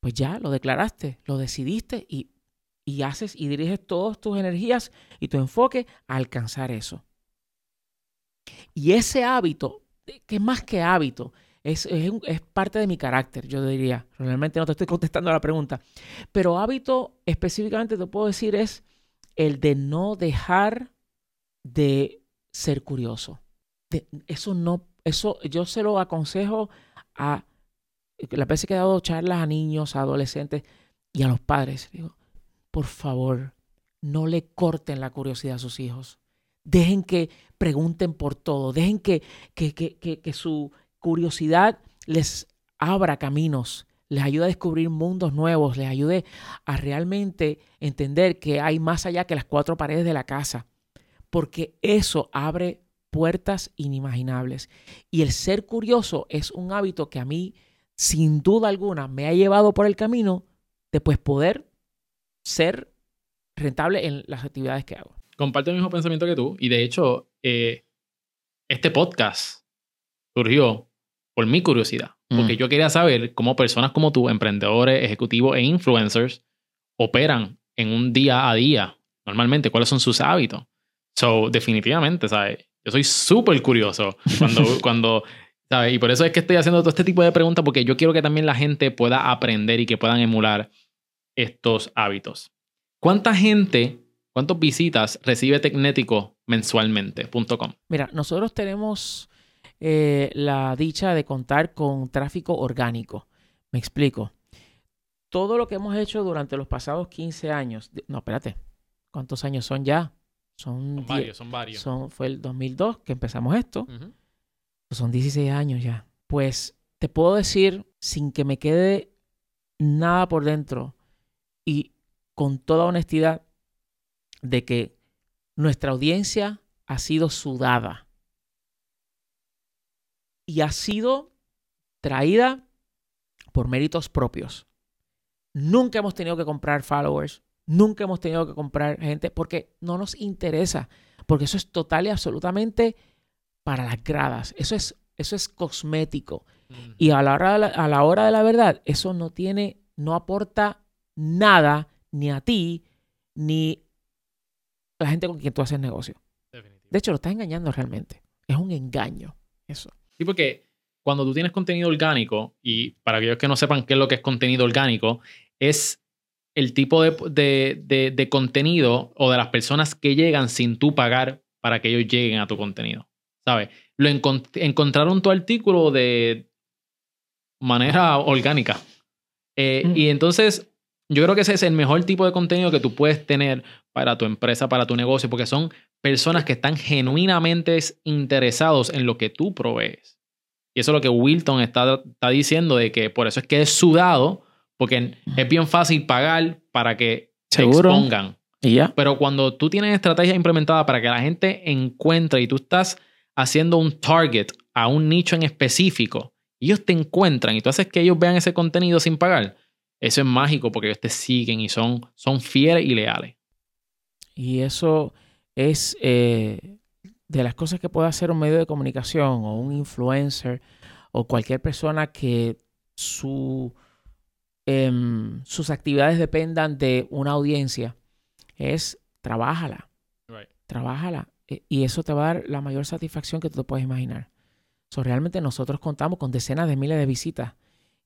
pues ya lo declaraste, lo decidiste y, y haces y diriges todas tus energías y tu enfoque a alcanzar eso. Y ese hábito, que es más que hábito, es, es, es parte de mi carácter, yo diría. Realmente no te estoy contestando la pregunta. Pero hábito específicamente te puedo decir es el de no dejar de ser curioso. Eso no, eso yo se lo aconsejo a las veces que he dado charlas a niños, a adolescentes y a los padres. Digo, por favor, no le corten la curiosidad a sus hijos. Dejen que pregunten por todo. Dejen que, que, que, que, que su curiosidad les abra caminos, les ayude a descubrir mundos nuevos, les ayude a realmente entender que hay más allá que las cuatro paredes de la casa. Porque eso abre puertas inimaginables. Y el ser curioso es un hábito que a mí, sin duda alguna, me ha llevado por el camino de pues poder ser rentable en las actividades que hago. Comparto el mismo pensamiento que tú. Y de hecho, eh, este podcast surgió por mi curiosidad. Porque Mm. yo quería saber cómo personas como tú, emprendedores, ejecutivos e influencers, operan en un día a día. Normalmente, cuáles son sus hábitos. So, definitivamente, ¿sabes? Yo soy súper curioso cuando, cuando, ¿sabes? Y por eso es que estoy haciendo todo este tipo de preguntas, porque yo quiero que también la gente pueda aprender y que puedan emular estos hábitos. ¿Cuánta gente, cuántas visitas recibe Tecnético mensualmente? Punto .com. Mira, nosotros tenemos eh, la dicha de contar con tráfico orgánico. Me explico. Todo lo que hemos hecho durante los pasados 15 años, no, espérate, ¿cuántos años son ya? Son, varios, son varios. son- fue el 2002 que empezamos esto. Ujú. Son 16 años ya. Pues te puedo decir, sin que me quede nada por dentro y con toda honestidad, de que nuestra audiencia ha sido sudada y ha sido traída por méritos propios. Nunca hemos tenido que comprar followers, nunca hemos tenido que comprar gente porque no nos interesa, porque eso es total y absolutamente para las gradas. Eso es eso es cosmético. Y a la, hora de la, a la hora de la verdad, eso no tiene, no aporta nada ni a ti, ni a la gente con quien tú haces negocio. De hecho, lo estás engañando realmente. Es un engaño. Eso. Sí, porque cuando tú tienes contenido orgánico, y para aquellos que no sepan qué es lo que es contenido orgánico, es el tipo de, de, de, de contenido o de las personas que llegan sin tú pagar para que ellos lleguen a tu contenido. ¿Sabes? Lo encont- encontraron tu artículo de manera orgánica. Eh, Mm. Y entonces, yo creo que ese es el mejor tipo de contenido que tú puedes tener para tu empresa, para tu negocio, porque son personas que están genuinamente interesados en lo que tú provees. Y eso es lo que Wilton está, está diciendo, de que por eso es que es sudado, porque es bien fácil pagar para que te Seguro. expongan. Y ya. Pero cuando tú tienes estrategias implementadas para que la gente encuentre y tú estás haciendo un target a un nicho en específico, y ellos te encuentran y tú haces que ellos vean ese contenido sin pagar, eso es mágico porque ellos te siguen y son, son fieles y leales. Y eso es eh, de las cosas que puede hacer un medio de comunicación o un influencer o cualquier persona que su, em, sus actividades dependan de una audiencia. Es trabájala, trabájala. E- Y eso te va a dar la mayor satisfacción que tú te puedes imaginar. So, realmente nosotros contamos con decenas de miles de visitas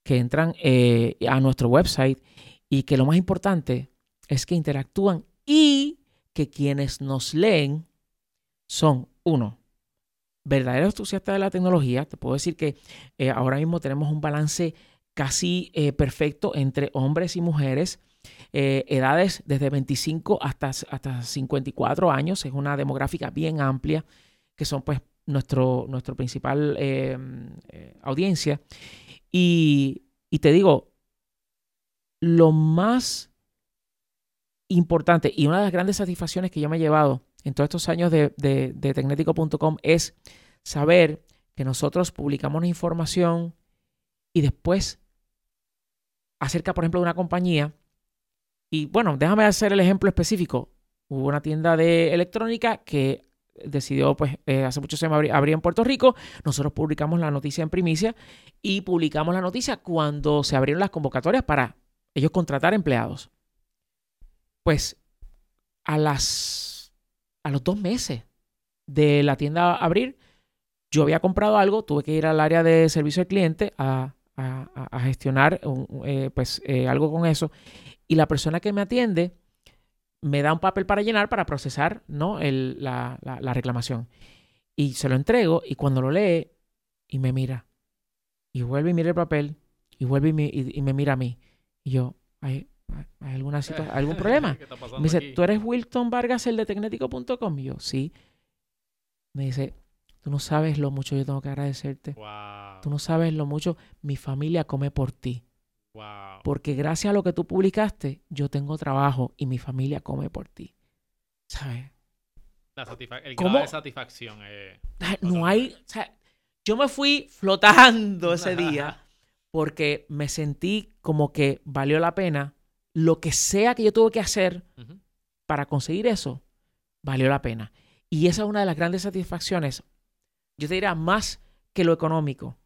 que entran eh, a nuestro website y que lo más importante es que interactúan y que quienes nos leen son, uno, verdaderos entusiastas de la tecnología. Te puedo decir que eh, ahora mismo tenemos un balance casi eh, perfecto entre hombres y mujeres, eh, edades desde 25 hasta, hasta 54 años. Es una demográfica bien amplia, que son pues nuestro, nuestro principal eh, audiencia. Y, y te digo, lo más importante y una de las grandes satisfacciones que yo me he llevado en todos estos años de, de, de tecnético.com es saber que nosotros publicamos información y después acerca, por ejemplo, de una compañía. Y bueno, déjame hacer el ejemplo específico. Hubo una tienda de electrónica que decidió, pues, eh, hace muchos años abrir, abrir en Puerto Rico. Nosotros publicamos la noticia en primicia y publicamos la noticia cuando se abrieron las convocatorias para ellos contratar empleados. Pues a las a los dos meses de la tienda abrir, yo había comprado algo, tuve que ir al área de servicio al cliente a, a- gestionar eh, pues, eh, algo con eso. Y la persona que me atiende me da un papel para llenar para procesar ¿no? El- la, la- la reclamación. Y se lo entrego y cuando lo lee y me mira. Y vuelve y mira el papel y vuelve y me, y- y me mira a mí. Y yo, ¿hay, hay alguna algún problema? ¿Qué está pasando Me dice, aquí? ¿tú eres Wilton Vargas, el de Tecnético.com? Y yo, sí. Me dice, tú no sabes lo mucho yo tengo que agradecerte. Wow, Tú no sabes lo mucho mi familia come por ti. wow. Porque gracias a lo que tú publicaste, yo tengo trabajo y mi familia come por ti. ¿Sabes? La el ¿Cómo? grado de satisfacción. eh, No hay, o sea, yo me fui flotando ese día porque me sentí como que valió la pena lo que sea que yo tuve que hacer para conseguir eso, valió la pena. Y esa es una de las grandes satisfacciones, yo te diría más que lo económico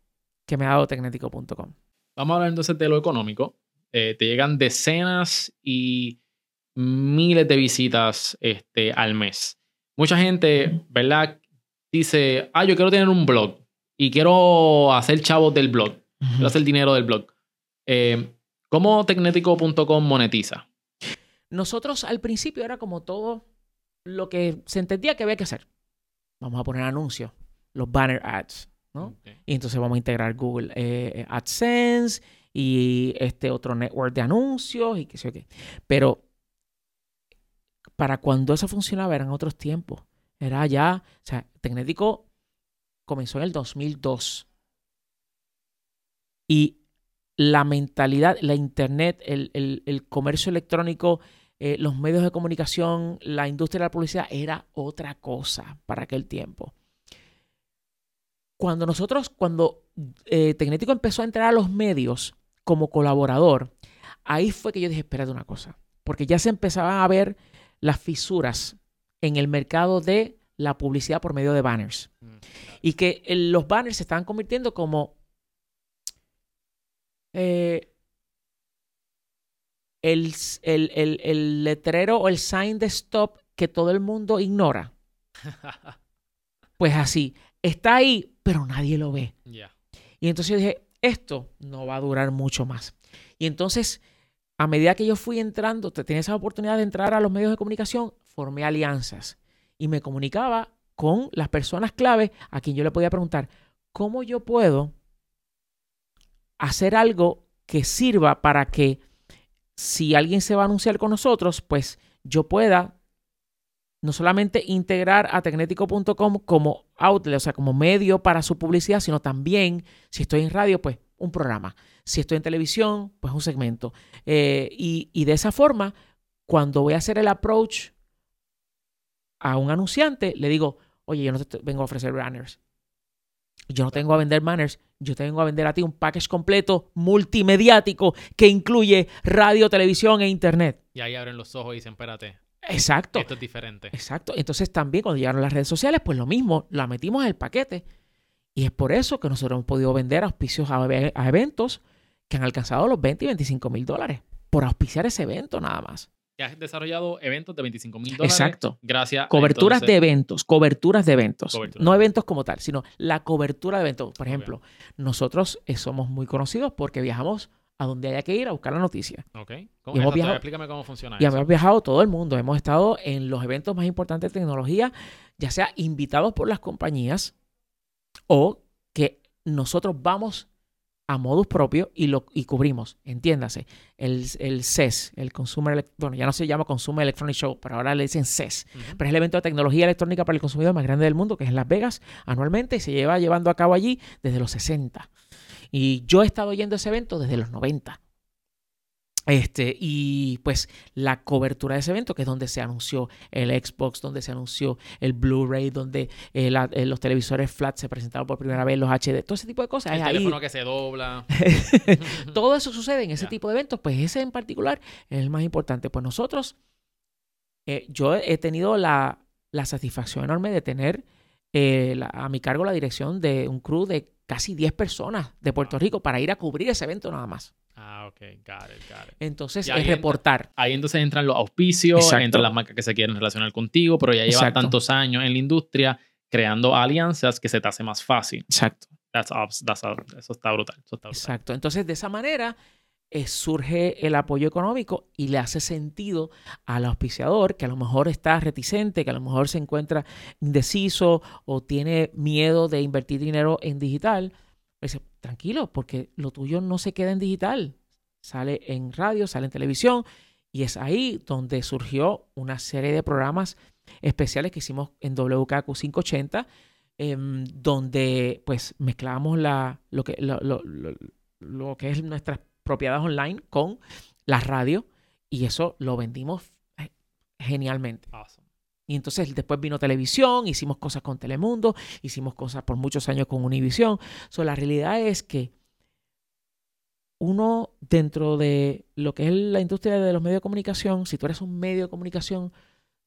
que me ha dado Tecnético.com. Vamos a hablar entonces de lo económico. Eh, te llegan decenas y miles de visitas este, al mes. Mucha gente, ¿verdad? Dice, ah, yo quiero tener un blog y quiero hacer chavos del blog, quiero hacer dinero del blog. Eh, ¿Cómo tecnético.com monetiza? Nosotros al principio era como todo lo que se entendía que había que hacer. Vamos a poner anuncios, los banner ads, Y entonces vamos a integrar Google eh, AdSense y este otro network de anuncios y qué sé yo qué. Pero para cuando eso funcionaba eran otros tiempos. Era ya, o sea, Tecnético comenzó en el 2002. Y la mentalidad, la internet, el, el- el comercio electrónico, eh, los medios de comunicación, la industria de la publicidad era otra cosa para aquel tiempo cuando nosotros, cuando eh, Tecnético empezó a entrar a los medios como colaborador, ahí fue que yo dije, espérate una cosa, porque ya se empezaban a ver las fisuras en el mercado de la publicidad por medio de banners. Mm, Y que el- los banners se estaban convirtiendo como eh, el, el- el- el letrero o el sign de stop que todo el mundo ignora. Pues así, está ahí, pero nadie lo ve. Y entonces yo dije, esto no va a durar mucho más. Y entonces, a medida que yo fui entrando, te- tenía esa oportunidad de entrar a los medios de comunicación, formé alianzas y me comunicaba con las personas clave a quien yo le podía preguntar, ¿cómo yo puedo hacer algo que sirva para que si alguien se va a anunciar con nosotros, pues yo pueda no solamente integrar a tecnético.com como outlet, o sea, como medio para su publicidad, sino también, si estoy en radio, pues un programa. Si estoy en televisión, pues un segmento. Eh, y, y de esa forma, cuando voy a hacer el approach a un anunciante, le digo, oye, yo no te te- vengo a ofrecer banners. Yo no tengo a vender banners, yo te vengo a vender a ti un package completo multimediático que incluye radio, televisión e internet. Y ahí abren los ojos y dicen, espérate, Exacto. esto es diferente. Exacto. Entonces también cuando llegaron las redes sociales, pues lo mismo, la metimos en el paquete. Y es por eso que nosotros hemos podido vender auspicios a, a eventos que han alcanzado los 20 y 25 mil dólares por auspiciar ese evento nada más. Ya has desarrollado eventos de 25 mil dólares. Exacto. Gracias. Coberturas entonces- de eventos, coberturas de eventos. No eventos como tal, sino la cobertura de eventos. Por ejemplo, nosotros eh, somos muy conocidos porque viajamos a donde haya que ir a buscar la noticia. Ok. ¿Cómo, Y hemos viajado- Explícame cómo funciona Y eso. hemos viajado todo el mundo. Hemos estado en los eventos más importantes de tecnología, ya sea invitados por las compañías o que nosotros vamos a modus propio y lo y cubrimos. Entiéndase, el, el CES, el Consumer, bueno, ya no se llama Consumer Electronic Show, pero ahora le dicen CES. Pero es el evento de tecnología electrónica para el consumidor más grande del mundo, que es en Las Vegas anualmente y se lleva llevando a cabo allí desde los 60. Y yo he estado yendo a ese evento desde los 90. Este, y pues la cobertura de ese evento, que es donde se anunció el Xbox, donde se anunció el Blu-ray, donde eh, la- eh, los televisores flat se presentaron por primera vez, los HD, todo ese tipo de cosas. El es ahí. teléfono que se dobla. Todo eso sucede en ese tipo de eventos, pues ese en particular es el más importante. Pues nosotros, eh, yo he tenido la, la satisfacción enorme de tener eh, la- a mi cargo la dirección de un crew de casi 10 personas de Puerto Wow. Rico para ir a cubrir ese evento nada más. Ah, ok. Got it, got it. Entonces, es entra- reportar. Ahí entonces entran los auspicios, Exacto. entran las marcas que se quieren relacionar contigo, pero ya llevas Exacto. tantos años en la industria creando alianzas que se te hace más fácil. Exacto. That's that's ab- eso está brutal. Eso está brutal. Exacto. Entonces, de esa manera eh, surge el apoyo económico y le hace sentido al auspiciador que a lo mejor está reticente, que a lo mejor se encuentra indeciso o tiene miedo de invertir dinero en digital. Dice, tranquilo, porque lo tuyo no se queda en digital. Sale en radio, sale en televisión y es ahí donde surgió una serie de programas especiales que hicimos en WKQ 580 em, donde pues mezclamos la, lo, que, lo, lo- lo- lo que es nuestras propiedades online con la radio y eso lo vendimos eh, genialmente. Awesome. Y entonces después vino televisión, hicimos cosas con Telemundo, hicimos cosas por muchos años con Univision. So, la realidad es que uno dentro de lo que es la industria de los medios de comunicación, si tú eres un medio de comunicación,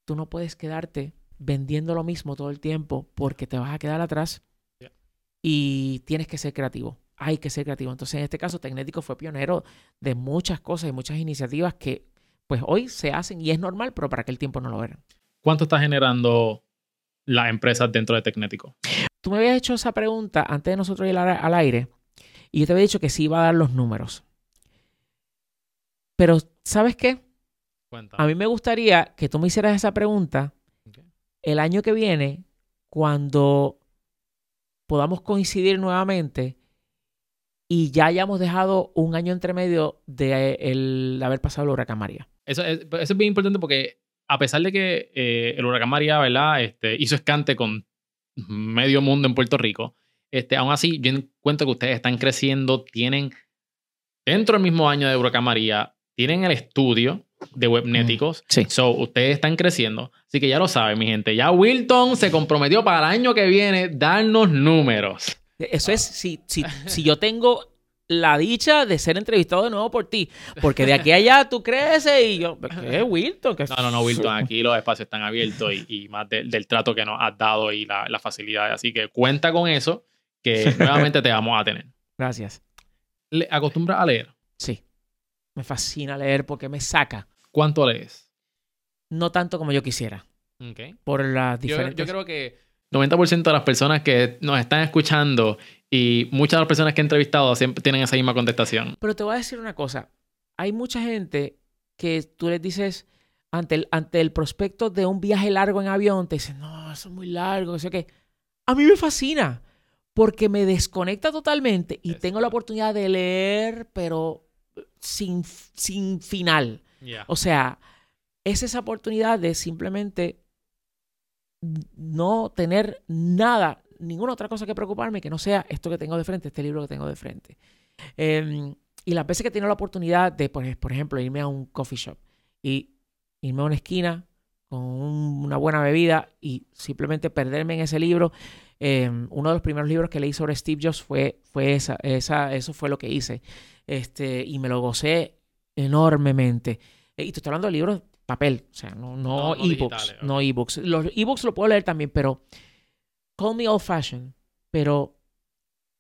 tú no puedes quedarte vendiendo lo mismo todo el tiempo porque te vas a quedar atrás Yeah. y tienes que ser creativo. Hay que ser creativo. Entonces, en este caso, Tecnético fue pionero de muchas cosas y muchas iniciativas que pues hoy se hacen y es normal, pero para aquel tiempo no lo eran. ¿Cuánto está generando las empresas dentro de Tecnético? Tú me habías hecho esa pregunta antes de nosotros ir al, aire y yo te había dicho que sí iba a dar los números. Pero, ¿sabes qué? Cuéntame. A mí me gustaría que tú me hicieras esa pregunta el año que viene cuando podamos coincidir nuevamente y ya hayamos dejado un año entre medio de el haber pasado el huracán María. Eso es, eso es bien importante porque a pesar de que eh, el huracán María, ¿verdad? Este, hizo escante con medio mundo en Puerto Rico, este, aún así yo encuentro que ustedes están creciendo, tienen dentro del mismo año de huracán María, tienen el estudio de webnéticos. Sí. So, ustedes están creciendo. Así que ya lo saben, mi gente. Ya Wilton se comprometió para el año que viene darnos números. Eso es, si, si, si yo tengo la dicha de ser entrevistado de nuevo por ti. Porque de aquí a allá tú creces y yo, ¿qué Wilton? ¿Qué No, no, no, Wilton, aquí los espacios están abiertos y, y más de- del trato que nos has dado y la, la facilidad. Así que cuenta con eso, que nuevamente te vamos a tener. Gracias. Le, ¿Acostumbras a leer? Sí. Me fascina leer porque me saca. ¿Cuánto lees? No tanto como yo quisiera. Okay. Por las Yo, diferentes... yo creo que 90% de las personas que nos están escuchando y muchas de las personas que he entrevistado siempre tienen esa misma contestación. Pero te voy a decir una cosa. Hay mucha gente que tú les dices, ante el, ante el prospecto de un viaje largo en avión, te dicen, no, eso es muy largo, que sé qué. A mí me fascina porque me desconecta totalmente y tengo la oportunidad de leer, pero sin, sin final. O sea, es esa oportunidad de simplemente no tener nada, ninguna otra cosa que preocuparme que no sea esto que tengo de frente, este libro que tengo de frente. Eh, y las veces que he tenido la oportunidad de, por, por ejemplo, irme a un coffee shop y irme a una esquina con un- una buena bebida y simplemente perderme en ese libro. eh, uno de los primeros libros que leí sobre Steve Jobs fue, fue esa, esa, eso fue lo que hice. Este, y me lo gocé enormemente. Eh, Y te estoy hablando de libros papel, o sea, no, no, No, ebooks, no ebooks. Los ebooks lo puedo leer también, pero call me old fashioned, pero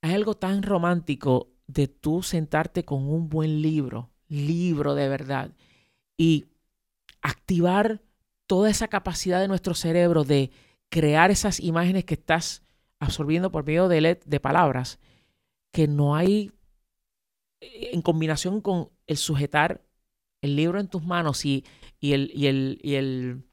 hay algo tan romántico de tú sentarte con un buen libro, libro de verdad, y activar toda esa capacidad de nuestro cerebro de crear esas imágenes que estás absorbiendo por medio de, let- de palabras, que no hay eh, en combinación con el sujetar el libro en tus manos y, y, el, y, el, y el,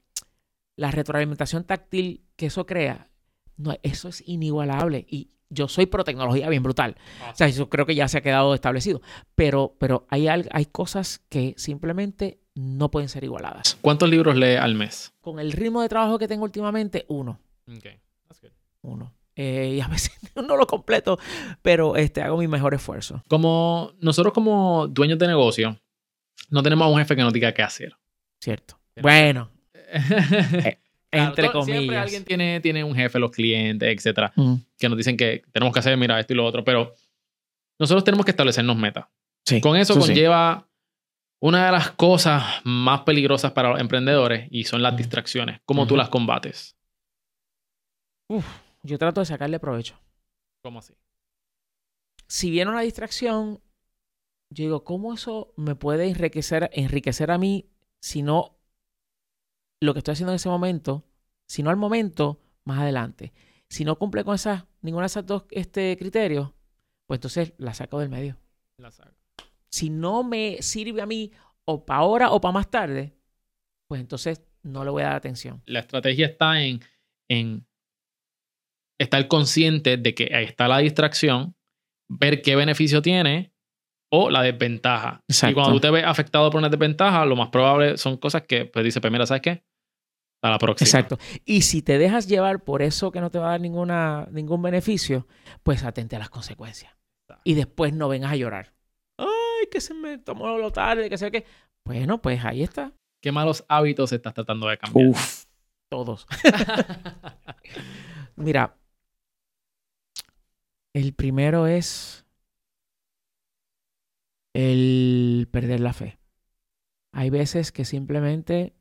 la retroalimentación táctil que eso crea, no, eso es inigualable. Y yo soy pro tecnología bien brutal. O sea, eso creo que ya se ha quedado establecido. Pero, pero hay, hay cosas que simplemente no pueden ser igualadas. ¿Cuántos libros lees al mes? Con el ritmo de trabajo que tengo últimamente, uno. Okay. That's good. Uno. Eh, y a veces no lo completo, pero este, hago mi mejor esfuerzo. Como nosotros como dueños de negocio, no tenemos a un jefe que nos diga qué hacer. ¿Cierto? Bueno, Claro, entre todo- Siempre comillas. alguien tiene, tiene un jefe, los clientes, etcétera, Mm, que nos dicen que tenemos que hacer, mira, esto y lo otro, pero nosotros tenemos que establecernos metas. sí, Con eso conlleva una de las cosas más peligrosas para los emprendedores y son las distracciones. ¿Cómo tú las combates? Yo trato de sacarle provecho. ¿Cómo así? si viene una distracción, yo digo, ¿cómo eso me puede enriquecer, enriquecer a mí si no lo que estoy haciendo en ese momento, si no al momento, más adelante? Si no cumple con esas, ninguno de esos dos este, criterios, pues entonces la saco del medio. La saco. Si no me sirve a mí o para ahora o para más tarde, pues entonces no le voy a dar atención. La estrategia está en, en estar consciente de que ahí está la distracción, ver qué beneficio tiene o la desventaja. Y cuando tú te ves afectado por una desventaja, lo más probable son cosas que pues dice, pues mira, ¿sabes qué? A la próxima. Exacto. Y si te dejas llevar por eso que no te va a dar ninguna, ningún beneficio, pues atente a las consecuencias. Y después no vengas a llorar. Ay, que se me tomó lo tarde, que sé qué. Bueno, pues ahí está. ¿Qué malos hábitos estás tratando de cambiar? Uf, todos. Mira, el primero es el perder la fe. Hay veces que simplemente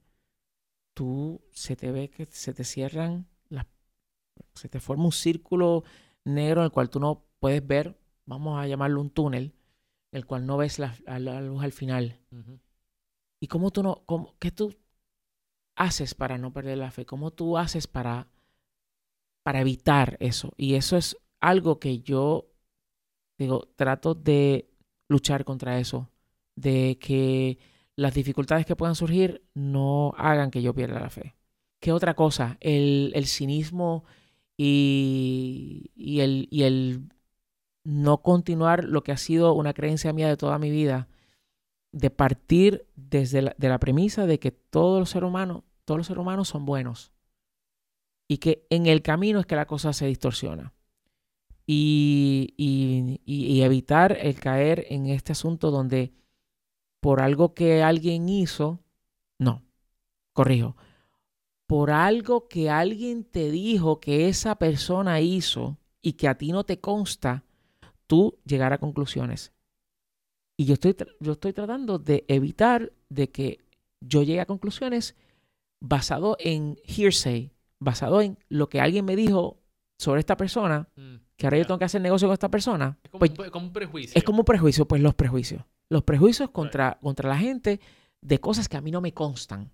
tú se te ve que se te cierran las se te forma un círculo negro en el cual tú no puedes ver, vamos a llamarlo un túnel, el cual no ves la, la- luz al final. ¿Y cómo tú no, cómo, qué tú haces para no perder la fe? ¿Cómo tú haces para, para evitar eso? Y eso es algo que yo, digo, trato de luchar contra eso, de que las dificultades que puedan surgir no hagan que yo pierda la fe. ¿Qué otra cosa? El, el cinismo y, y el, y el no continuar lo que ha sido una creencia mía de toda mi vida, de partir desde la, de la premisa de que todos los seres humanos, todos los seres humanos son buenos y que en el camino es que la cosa se distorsiona. Y, y- y- evitar el caer en este asunto donde por algo que alguien hizo, no, corrijo, por algo que alguien te dijo que esa persona hizo y que a ti no te consta, tú llegar a conclusiones. Y yo estoy, yo estoy tratando de evitar de que yo llegue a conclusiones basado en hearsay, basado en lo que alguien me dijo sobre esta persona, Mm. Que ahora yo tengo que hacer negocio con esta persona. Es como, Pues, un, como un prejuicio. es como un prejuicio, pues los prejuicios. Los prejuicios contra, contra la gente de cosas que a mí no me constan.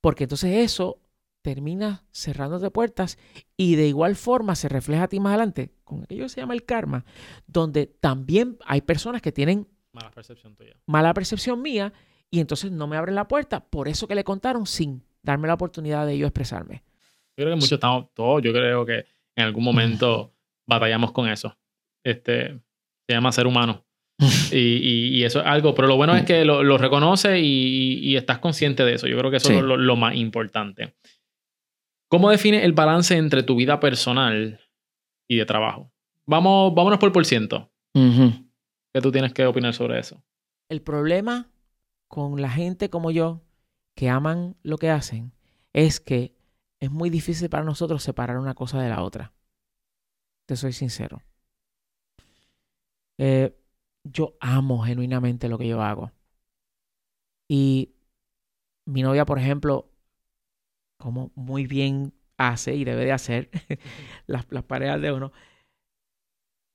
Porque entonces eso termina cerrándote puertas y de igual forma se refleja a ti más adelante con aquello que se llama el karma, donde también hay personas que tienen Mala percepción tuya. mala percepción mía y entonces no me abren la puerta por eso que le contaron sin darme la oportunidad de yo expresarme. Yo creo que muchos estamos, todos, yo creo que en algún momento batallamos con eso. Este, se llama ser humano. Y, y- y eso es algo, pero lo bueno es que lo, lo reconoces y, y estás consciente de eso. Yo creo que eso Sí. es lo, lo más importante. ¿Cómo defines el balance entre tu vida personal y de trabajo? Vamos, vámonos por por ciento. ¿Qué tú tienes que opinar sobre eso? El problema con la gente como yo que aman lo que hacen es que es muy difícil para nosotros separar una cosa de la otra. Te soy sincero. Eh, yo amo genuinamente lo que yo hago. Y mi novia, por ejemplo, como muy bien hace y debe de hacer las, las parejas de uno,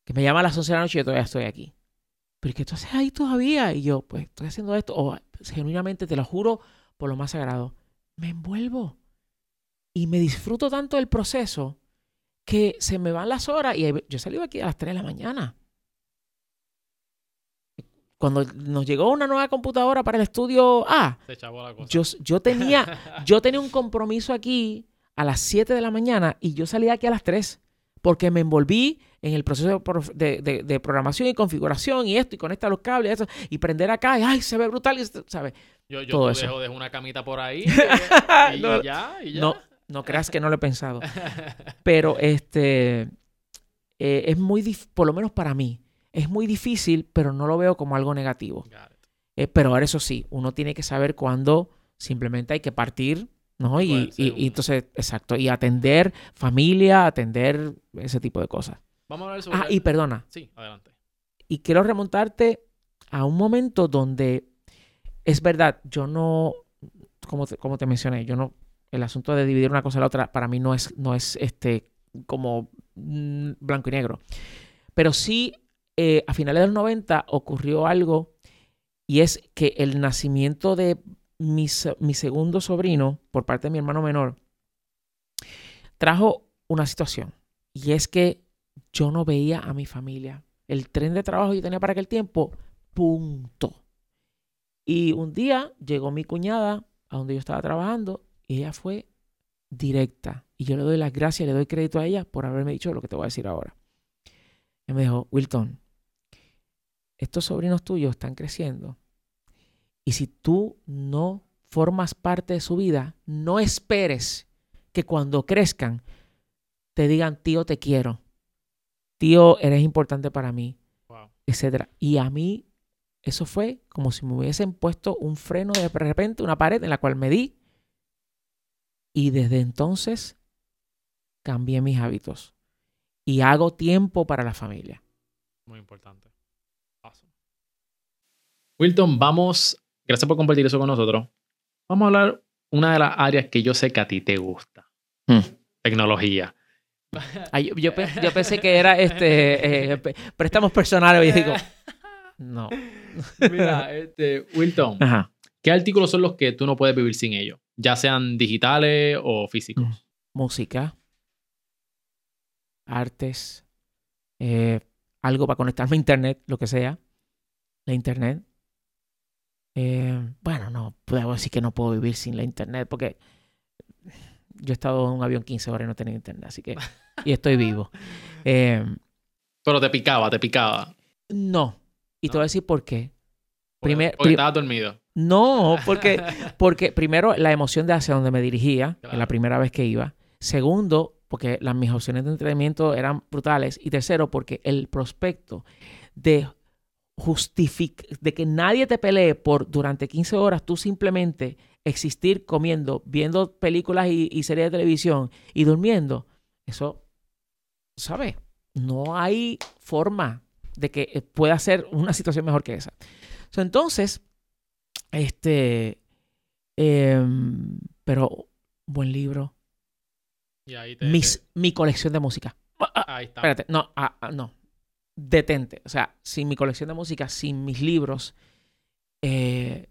que me llama a las 11 de la noche y yo todavía estoy aquí. Pero ¿qué tú haces ahí todavía? Y yo, pues estoy haciendo esto. O genuinamente, te lo juro, por lo más sagrado, me envuelvo. Y me disfruto tanto del proceso que se me van las horas. Y yo salido aquí a las 3 de la mañana. Cuando nos llegó una nueva computadora para el estudio A, Se la cosa. yo, yo, tenía, yo tenía un compromiso aquí a las 7 de la mañana y yo salí de aquí a las 3 porque me envolví en el proceso de, pro- de- de- de programación y configuración y esto y conectar los cables y, esto, y prender acá y ay, se ve brutal, y ¿sabes? Yo, yo todo tú eso. dejo, dejo una camita por ahí y, y No, ya, y ya. No, no creas que no lo he pensado. Pero este eh, es muy, dif- por lo menos para mí, es muy difícil, pero no lo veo como algo negativo. Eh, pero ahora eso sí, uno tiene que saber cuándo simplemente hay que partir, ¿no? Y, entonces, exacto, y atender familia, atender ese tipo de cosas. Vamos a hablar sobre... Ah, y perdona, Sí, adelante. y quiero remontarte a un momento donde es verdad, yo no, como te, como te mencioné, yo no, el asunto de dividir una cosa a la otra para mí no es, no es este, como mm, blanco y negro. Pero sí, eh, a finales de los 90 ocurrió algo y es que el nacimiento de mi, mi segundo sobrino por parte de mi hermano menor trajo una situación y es que yo no veía a mi familia. El tren de trabajo que yo tenía para aquel tiempo, punto. Y un día llegó mi cuñada a donde yo estaba trabajando y ella fue directa. Y yo le doy las gracias, le doy crédito a ella por haberme dicho lo que te voy a decir ahora. Ella me dijo, Wilton, estos sobrinos tuyos están creciendo. Y si tú no formas parte de su vida, no esperes que cuando crezcan te digan, tío, te quiero. Tío, eres importante para mí, Wow. etcétera. Y a mí eso fue como si me hubiesen puesto un freno de repente, una pared en la cual me di. Y desde entonces cambié mis hábitos. Y hago tiempo para la familia. Muy importante. Awesome. Wilton, vamos, gracias por compartir eso con nosotros. Vamos a hablar una de las áreas que yo sé que a ti te gusta. Tecnología. Ay, yo, yo pe- yo pensé que era este eh, préstamos personales y digo, no. Mira, este, Wilton, Ajá. ¿qué artículos son los que tú no puedes vivir sin ellos? Ya sean digitales o físicos. Mm. Música, artes, eh, algo para conectarme a internet, lo que sea. La internet. Eh, bueno, no, puedo decir que no puedo vivir sin la internet porque yo he estado en un avión 15 horas y no tenía internet, así que. Y estoy vivo. Eh, Pero te picaba, te picaba. no. Y te voy a decir por qué. Porque, Primer- porque pri- estabas dormido. No, porque, porque primero la emoción de hacia donde me dirigía, en la primera vez que iba. Segundo, porque las, mis opciones de entretenimiento eran brutales. Y tercero, porque el prospecto de justific de que nadie te pelee por durante 15 horas, tú simplemente existir comiendo, viendo películas y, y series de televisión y durmiendo, eso, ¿sabes? No hay forma de que eh, pueda ser una situación mejor que esa. So, entonces, este, em, pero buen libro. Y ahí te- Mis, mi colección de música. Ah, ahí está. Espérate, no, ah, ah, no. Detente. O sea, sin mi colección de música, sin mis libros, eh,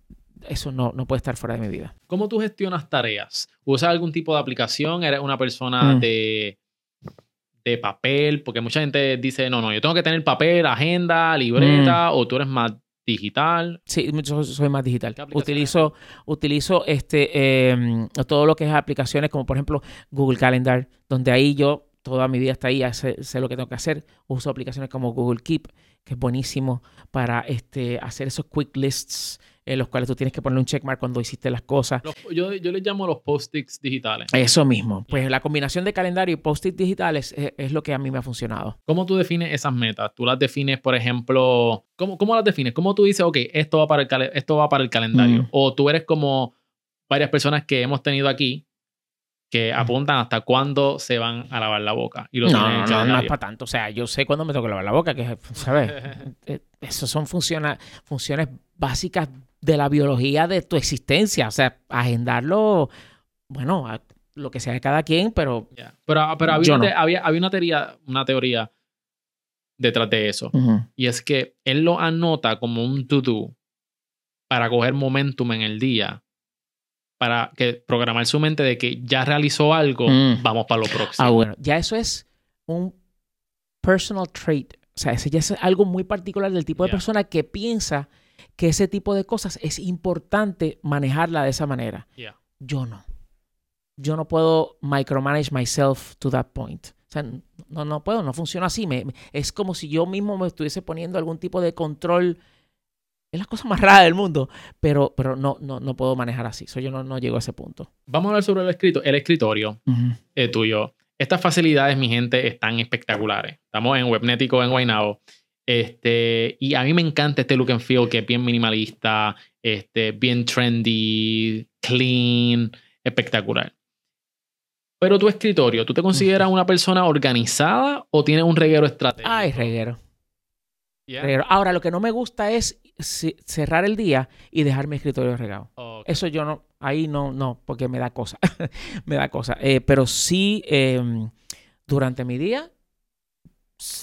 eso no, no puede estar fuera de mi vida. ¿Cómo tú gestionas tareas? ¿Usas algún tipo de aplicación? ¿Eres una persona Mm. de, de papel? Porque mucha gente dice, no, no, yo tengo que tener papel, agenda, libreta, o tú eres más digital. Sí, yo soy más digital. ¿Qué aplicaciones Utilizo, utilizo este, em, todo lo que es aplicaciones como por ejemplo Google Calendar, donde ahí yo toda mi vida está ahí, sé, sé lo que tengo que hacer. Uso aplicaciones como Google Keep, que es buenísimo para este, hacer esos quick lists en los cuales tú tienes que poner un checkmark cuando hiciste las cosas. Los- yo, yo les llamo los post-its digitales. Eso mismo. Pues la combinación de calendario y post-it digitales es, es lo que a mí me ha funcionado. ¿Cómo tú defines esas metas? Tú las defines, por ejemplo, ¿cómo, cómo las defines? ¿Cómo tú dices, ok, esto va para el, esto va para el calendario? Mm. O tú eres como varias personas que hemos tenido aquí que apuntan hasta cuándo se van a lavar la boca. Y lo No, no, no, no es para tanto. O sea, yo sé cuándo me tengo que lavar la boca, que, ¿sabes? Eh, Eso son funciones básicas de la biología de tu existencia. O sea, agendarlo, bueno, a- lo que sea de cada quien, pero... Ya. Pero, pero había, no. había, había una, teoría, una teoría detrás de eso. Ujú. Y es que él lo anota como un to-do para coger momentum en el día. Para que programar su mente de que ya realizó algo, Mm. vamos para lo próximo. Ah, bueno, ya eso es un personal trait. O sea, ese ya es algo muy particular del tipo de Ya. persona que piensa que ese tipo de cosas es importante manejarla de esa manera. Yeah. Yo no. Yo no puedo micromanage myself to that point. O sea, no, no puedo, no funciona así. Me- me- es como si yo mismo me estuviese poniendo algún tipo de control. Es la cosa más rara del mundo, pero, pero no, no, no puedo manejar así. So, yo no, no llego a ese punto. Vamos a hablar sobre el, escrito, el escritorio eh, tuyo. Estas facilidades, mi gente, están espectaculares. Estamos en Webnético, en Guaynabo. Este, y a mí me encanta este look and feel que es bien minimalista, este, bien trendy, clean, espectacular. Pero tu escritorio, ¿tú te consideras una persona organizada o tienes un reguero estratégico? Ay, reguero. Yeah. reguero. Ahora, lo que no me gusta es ce- cerrar el día y dejar mi escritorio regado. Eso yo no, ahí no, no, porque me da cosa. me da cosa. Eh, pero sí, eh, durante mi día,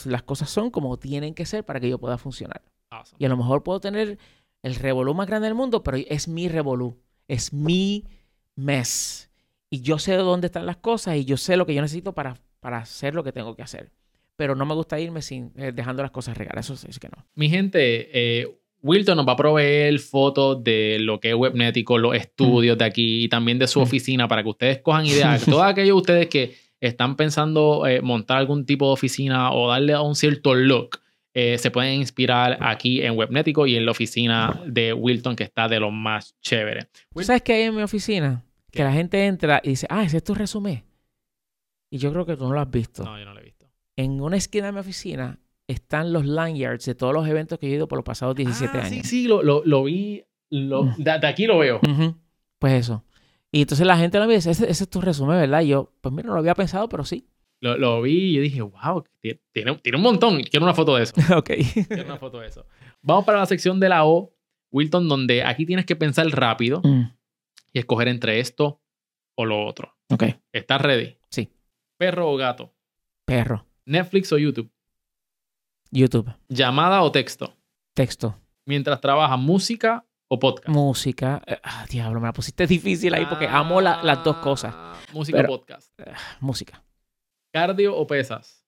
las cosas son como tienen que ser para que yo pueda funcionar. Awesome. Y a lo mejor puedo tener el revolú más grande del mundo, pero es mi revolú. Es mi mess. Y yo sé dónde están las cosas y yo sé lo que yo necesito para, para hacer lo que tengo que hacer. Pero no me gusta irme sin eh, dejando las cosas regadas. Eso es que no. Mi gente, eh, Wilton nos va a proveer fotos de lo que es Webnético, los estudios de aquí y también de su Mm. oficina para que ustedes cojan ideas. Todos aquellos de ustedes que están pensando eh, montar algún tipo de oficina o darle a un cierto look, eh, se pueden inspirar aquí en Webnético y en la oficina de Wilton, que está de lo más chévere. ¿Tú sabes qué hay en mi oficina? ¿Qué? Que la gente entra y dice, ah, ese es tu resumen. Y yo creo que tú no lo has visto. No, yo no lo he visto. En una esquina de mi oficina están los lanyards de todos los eventos que he ido por los pasados 17 Ah, años. Sí, sí, lo, lo, lo vi. Lo, Mm. de, de aquí lo veo. Pues eso. Y entonces la gente lo ve y dice, ese, ese es tu resumen, ¿verdad? Y yo, pues mira, no lo había pensado, pero sí. Lo, lo vi y yo dije, wow, tiene, tiene un montón. Quiero una foto de eso. ok. Quiero una foto de eso. Vamos para la sección de la O, Wilton, donde aquí tienes que pensar rápido Mm, y escoger entre esto o lo otro. ok. ¿Estás ready? Sí. Perro o gato. Perro. Netflix o YouTube. YouTube. Llamada o texto. Texto. Mientras trabajas, música o podcast. Música. Eh, Ah, diablo, me la pusiste difícil ahí porque amo la- las dos cosas. Ah, Música Pero- o podcast. Música. Cardio o pesas.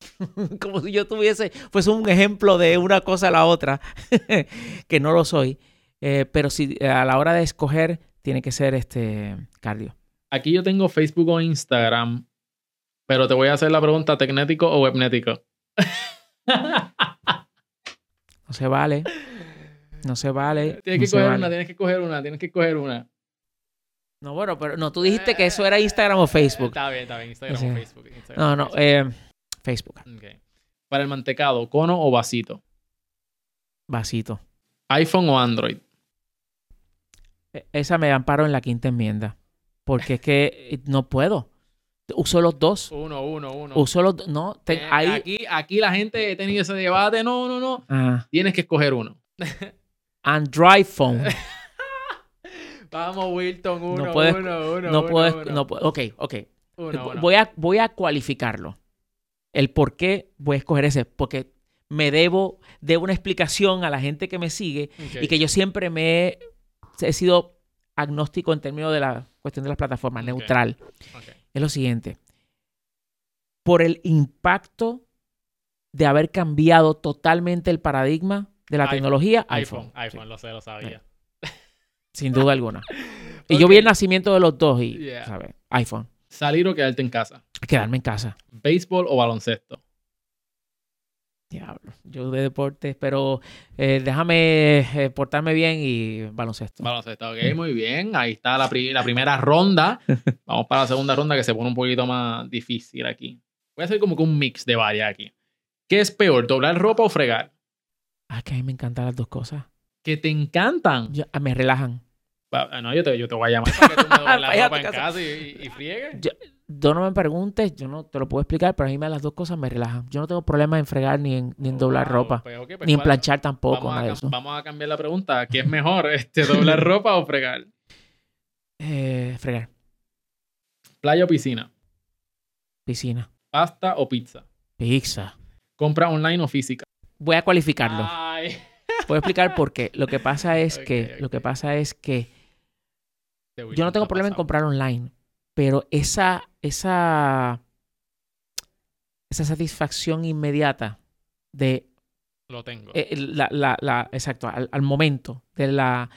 Como si yo tuviese, pues un ejemplo de una cosa a la otra, que no lo soy. Eh, pero si eh, a la hora de escoger, tiene que ser este cardio. Aquí yo tengo Facebook o Instagram, pero te voy a hacer la pregunta, ¿tecnético o webnético? No se vale. No se vale. Tienes no que coger vale. una, tienes que coger una, tienes que coger una. No, bueno, pero no, tú dijiste que eso era Instagram o Facebook. Está bien, está bien. Instagram Sí. o Facebook. Instagram No, no, Facebook. eh, Facebook. Ok. Para el mantecado, ¿cono o vasito? Vasito. ¿iPhone o Android? E- Esa me amparo en la quinta enmienda. Porque es que eh, no puedo. Uso los dos. Uno, uno, uno. Uso los dos. No, te- Eh, ahí. aquí, aquí la gente ha tenido ese debate. No, no, no. Ah, Tienes que escoger uno. Android phone. Vamos, Wilton. Uno, No puedes- uno, uno. no uno, puedes. uno. No, ok, ok. Uno. Voy, a, voy a cualificarlo. El por qué voy a escoger ese. Porque me debo, debo una explicación a la gente que me sigue y que yo siempre me he, he sido agnóstico en términos de la cuestión de las plataformas, neutral. Ok. Es lo siguiente. Por el impacto de haber cambiado totalmente el paradigma de la iPhone, tecnología, iPhone, iPhone. iPhone, sí, lo sé, lo sabía. sin duda alguna. Y yo vi el nacimiento de los dos y, Yeah. ¿sabes? iPhone. Salir o quedarte en casa. Quedarme en casa. Béisbol o baloncesto. Diablo. Yo de deportes, pero eh, déjame eh, portarme bien y baloncesto. Baloncesto, ok, muy bien. Ahí está la, pri- la primera ronda. Vamos para la segunda ronda que se pone un poquito más difícil aquí. Voy a hacer como que un mix de varias aquí. ¿Qué es peor, doblar ropa o fregar? Ah, que a mí me encantan las dos cosas. Que te encantan. Yo- ah, me relajan. Ah, No, yo te, yo te voy a llamar para que tú me la ropa en casa. casa y, y, y friegues. Yo- No me preguntes, yo no te lo puedo explicar, pero a mí me las dos cosas me relajan. Yo no tengo problema en fregar ni en, ni en doblar Wow, ropa, pues, pues, ni en ¿cuál- planchar tampoco, Vamos a, de eso. vamos a cambiar la pregunta. ¿Qué es mejor, este, doblar ropa o fregar? Eh, fregar, ¿Playa o piscina? piscina, ¿Pasta o pizza? pizza. ¿Compra online o física? Voy a cualificarlo. Ay. Voy a explicar por qué. Lo que pasa es que, lo que pasa es que yo no tengo problema en comprar online, pero esa, esa, esa satisfacción inmediata de Lo tengo. eh, la, la, la- exacto, al, al momento de la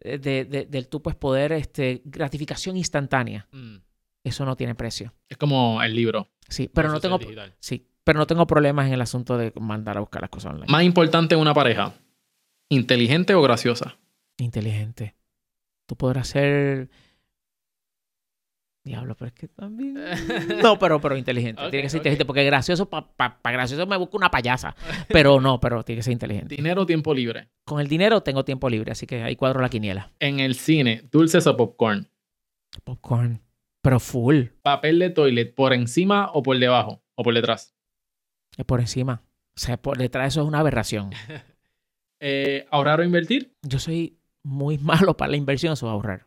de, de- del tú pues poder este gratificación instantánea, Mm. eso no tiene precio. Es como el libro. Sí, pero no tengo digital. sí, pero no tengo problemas en el asunto de mandar a buscar las cosas online. Más importante en una pareja. ¿Inteligente o graciosa? Inteligente. Tú podrás ser Diablo, pero es que también. No, pero, pero inteligente. Tiene que ser inteligente. Porque gracioso, para pa, pa gracioso me busco una payasa. Pero no, pero tiene que ser inteligente. ¿Dinero o tiempo libre? Con el dinero tengo tiempo libre, así que ahí cuadro la quiniela. En el cine, ¿dulces o popcorn? Popcorn. Pero full. ¿Papel de toilet por encima o por debajo? ¿O por detrás? Es por encima. O sea, por detrás de eso es una aberración. Eh, ¿Ahorrar o invertir? Yo soy muy malo para la inversión, eso es ahorrar.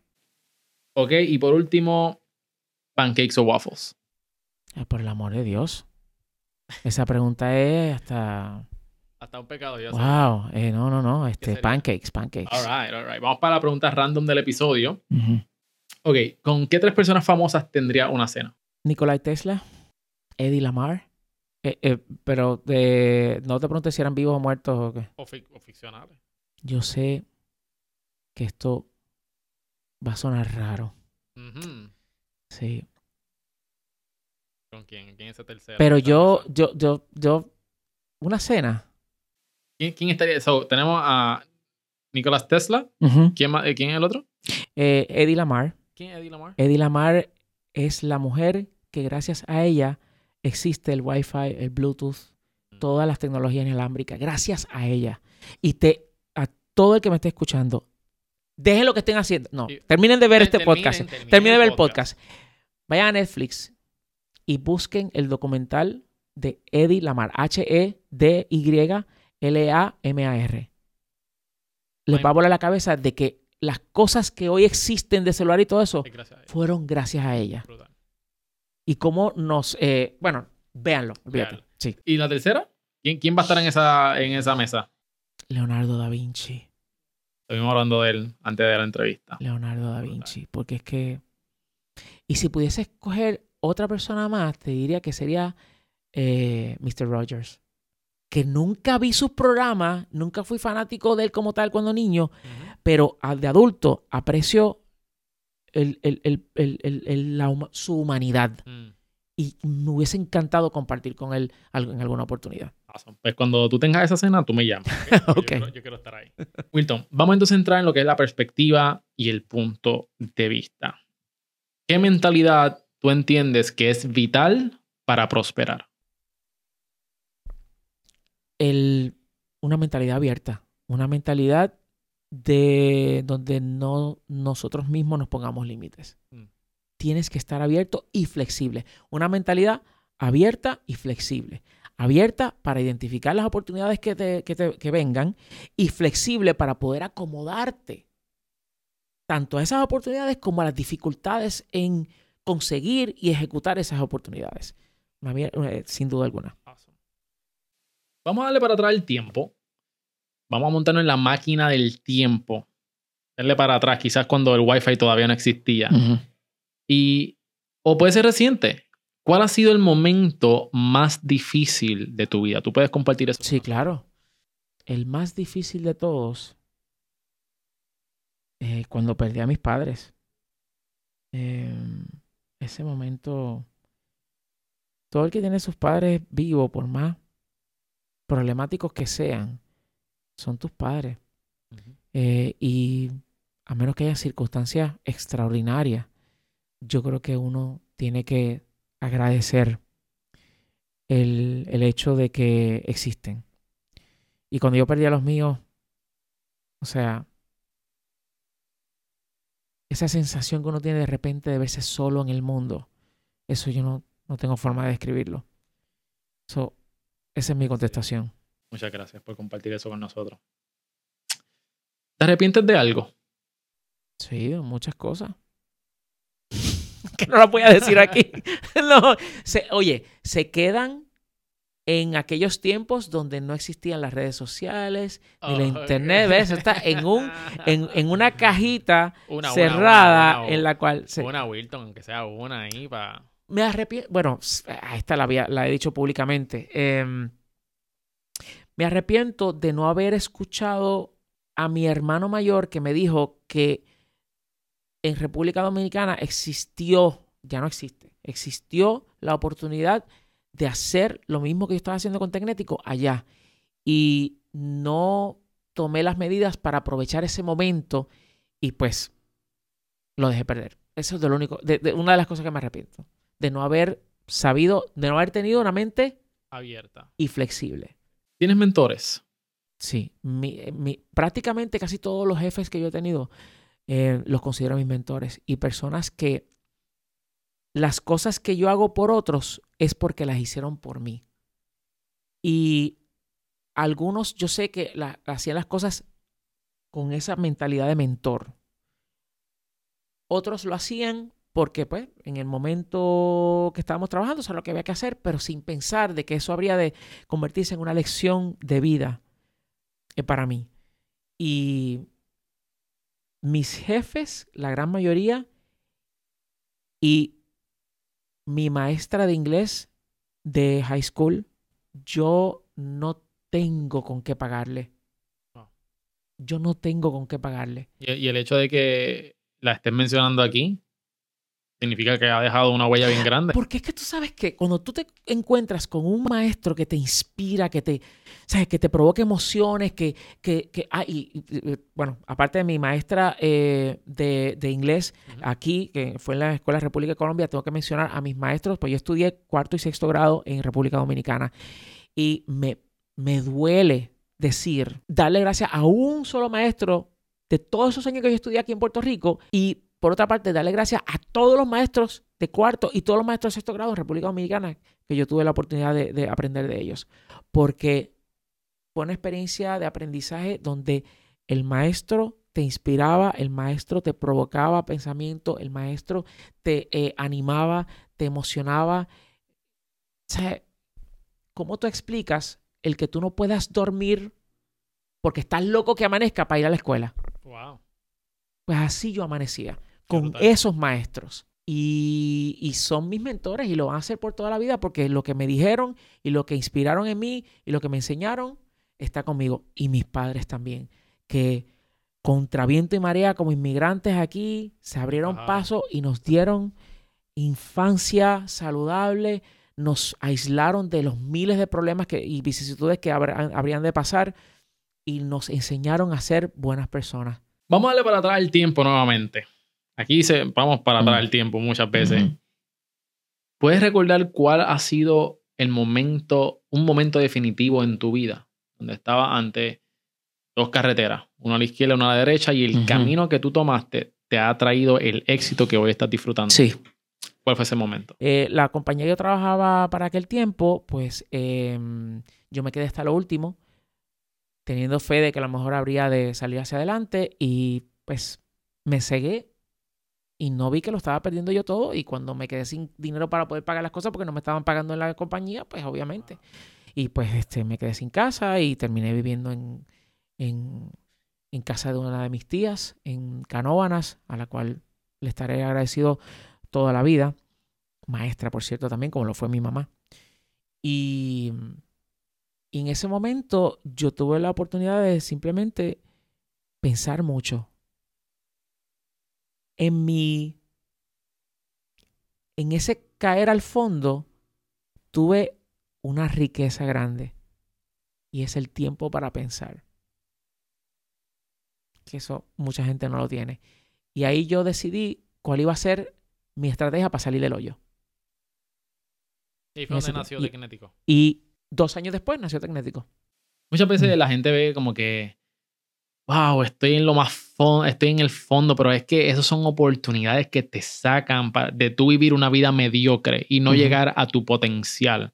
Ok, y por último, ¿pancakes o waffles? Eh, Por el amor de Dios. Esa pregunta es hasta. Hasta un pecado, ya Wow. Eh, no, no, no. Este, pancakes, pancakes. All right, all right. Vamos para la pregunta random del episodio. Ujú. Ok, ¿con qué tres personas famosas tendría una cena? Nikolai Tesla, Eddie Lamar. Eh, eh, pero de, no te preguntes si eran vivos o muertos o qué. O, ficcionales. Yo sé que esto va a sonar raro. Sí. ¿Con quién? ¿Quién es ese tercero? Pero yo, yo, yo, yo, una cena. ¿Quién, quién estaría? So, tenemos a Nicolás Tesla. ¿Quién, eh, ¿Quién es el otro? Eh, Eddie Lamar. ¿Quién es Eddie Lamar? Eddie Lamar es la mujer que gracias a ella existe el Wi-Fi, el Bluetooth, todas las tecnologías inalámbricas. Gracias a ella. Y te, a todo el que me esté escuchando, dejen lo que estén haciendo. No, terminen de ver este podcast. terminen- Terminen de ver el podcast. podcast. Vayan a Netflix y busquen el documental de Eddie Lamar. E H-E-D-Y-L-A-M-A-R. Les va a volar la cabeza de que las cosas que hoy existen de celular y todo eso gracias fueron gracias a ella. Brutal. Y cómo nos... eh, bueno, véanlo. Sí. ¿Y la tercera? ¿Quién, quién va a estar en esa, en esa mesa? Leonardo da Vinci. Estuvimos hablando de él antes de la entrevista. Leonardo da. Vinci. Porque es que... Y si pudiese escoger otra persona más, te diría que sería eh, Mr. Rogers. Que nunca vi sus programas, nunca fui fanático de él como tal cuando niño, pero de adulto aprecio el- el- el- el- el- el- la huma- su humanidad. Mm. Y me hubiese encantado compartir con él en alguna oportunidad. Awesome. Pues cuando tú tengas esa cena, tú me llamas. ¿ok? Yo Ok. quiero- Yo, quiero estar ahí. Wilton, vamos entonces a entrar en lo que es la perspectiva y el punto de vista. ¿Qué mentalidad tú entiendes que es vital para prosperar? el- una mentalidad abierta, una mentalidad de donde no nosotros mismos nos pongamos límites. Mm. Tienes que estar abierto y flexible. Una mentalidad abierta y flexible. Abierta para identificar las oportunidades que, te, que, te, que vengan y flexible para poder acomodarte tanto a esas oportunidades como a las dificultades en conseguir y ejecutar esas oportunidades. Eh, sin duda alguna. Vamos a darle para atrás el tiempo. Vamos a montarnos en la máquina del tiempo. Darle para atrás, quizás cuando el Wi-Fi todavía no existía. Y, o puede ser reciente. ¿Cuál ha sido el momento más difícil de tu vida? ¿Tú puedes compartir eso? Sí, claro. El más difícil de todos, eh, cuando perdí a mis padres. Em, ese momento, todo el que tiene sus padres vivos, por más problemáticos que sean, son tus padres. Eh, y a menos que haya circunstancias extraordinarias, yo creo que uno tiene que agradecer el, el hecho de que existen. Y cuando yo perdí a los míos, o sea, esa sensación que uno tiene de repente de verse solo en el mundo, eso yo no, no tengo forma de describirlo. So, esa es mi contestación. Muchas gracias por compartir eso con nosotros. ¿Te arrepientes de algo? Sí, muchas cosas. Que no lo voy a decir aquí. no, oye, se quedan en aquellos tiempos donde no existían las redes sociales ni la internet, ¿ves? Está en, un, en, una cajita cerrada en la cual... Se... Una Wilton, aunque sea una ahí para... Me arrepiento... Bueno, esta la, la he dicho públicamente. Em, me arrepiento de no haber escuchado a mi hermano mayor que me dijo que en República Dominicana existió, ya no existe, existió la oportunidad de hacer lo mismo que yo estaba haciendo con Tecnético allá. Y no tomé las medidas para aprovechar ese momento y pues lo dejé perder. Eso es de lo único, de, una de las cosas que me arrepiento. De no haber sabido, de no haber tenido una mente abierta y flexible. ¿Tienes mentores? Sí, prácticamente casi todos los jefes que yo he tenido eh, los considero mis mentores y personas que las cosas que yo hago por otros es porque las hicieron por mí. Y algunos yo sé que hacían las cosas con esa mentalidad de mentor. Otros lo hacían porque pues en el momento que estábamos trabajando sabía lo que había que hacer, pero sin pensar de que eso habría de convertirse en una lección de vida eh, para mí. Y mis jefes, la gran mayoría, y mi maestra de inglés de high school, yo no tengo con qué pagarle. Ah. Yo no tengo con qué pagarle. Y, el hecho de que la estés mencionando aquí, significa que ha dejado una huella bien grande. Porque es que tú sabes que cuando tú te encuentras con un maestro que te inspira, que te, ¿sabes? que te provoca emociones, que, que, que ah, y, bueno, aparte de mi maestra eh, de, de, inglés aquí, que fue en la Escuela de República de Colombia, tengo que mencionar a mis maestros, pues yo estudié cuarto y sexto grado en República Dominicana y me, me duele decir, darle gracias a un solo maestro de todos esos años que yo estudié aquí en Puerto Rico y por otra parte, darle gracias a todos los maestros de cuarto y todos los maestros de sexto grado en República Dominicana que yo tuve la oportunidad de, aprender de ellos. Porque fue una experiencia de aprendizaje donde el maestro te inspiraba, el maestro te provocaba pensamiento, el maestro te eh, animaba, te emocionaba. O sea, ¿cómo tú explicas el que tú no puedas dormir porque estás loco que amanezca para ir a la escuela? Wow. Pues así yo amanecía con esos maestros. Y, son mis mentores y lo van a hacer por toda la vida porque lo que me dijeron y lo que inspiraron en mí y lo que me enseñaron está conmigo. Y mis padres también, que contra viento y marea como inmigrantes aquí se abrieron paso y nos dieron infancia saludable, nos aislaron de los miles de problemas que, y vicisitudes que habrían de pasar y nos enseñaron a ser buenas personas. Vamos a darle para atrás el tiempo nuevamente. Aquí se, vamos para atrás el tiempo muchas veces. ¿Puedes recordar cuál ha sido el momento, un momento definitivo en tu vida, donde estaba ante dos carreteras, una a la izquierda y una a la derecha, y el camino que tú tomaste te ha traído el éxito que hoy estás disfrutando? Sí. ¿Cuál fue ese momento? Eh, la compañía que yo trabajaba para aquel tiempo, pues em, yo me quedé hasta lo último, teniendo fe de que a lo mejor habría de salir hacia adelante y pues me cegué y no vi que lo estaba perdiendo yo todo y cuando me quedé sin dinero para poder pagar las cosas porque no me estaban pagando en la compañía, pues obviamente. Y pues este, me quedé sin casa y terminé viviendo en, en, casa de una de mis tías, en Canóvanas, a la cual le estaré agradecido toda la vida. Maestra, por cierto, también, como lo fue mi mamá. Y, y en ese momento yo tuve la oportunidad de simplemente pensar mucho en mi. En ese caer al fondo, tuve una riqueza grande. Y es el tiempo para pensar. Que eso mucha gente no lo tiene. Y ahí yo decidí cuál iba a ser mi estrategia para salir del hoyo. Y fue donde nació y, Tecnético. Y dos años después nació Tecnético. Muchas veces Mm. la gente ve como que, wow, estoy en lo más fondo, estoy en el fondo, pero es que esas son oportunidades que te sacan de tú vivir una vida mediocre y no Ujú. llegar a tu potencial,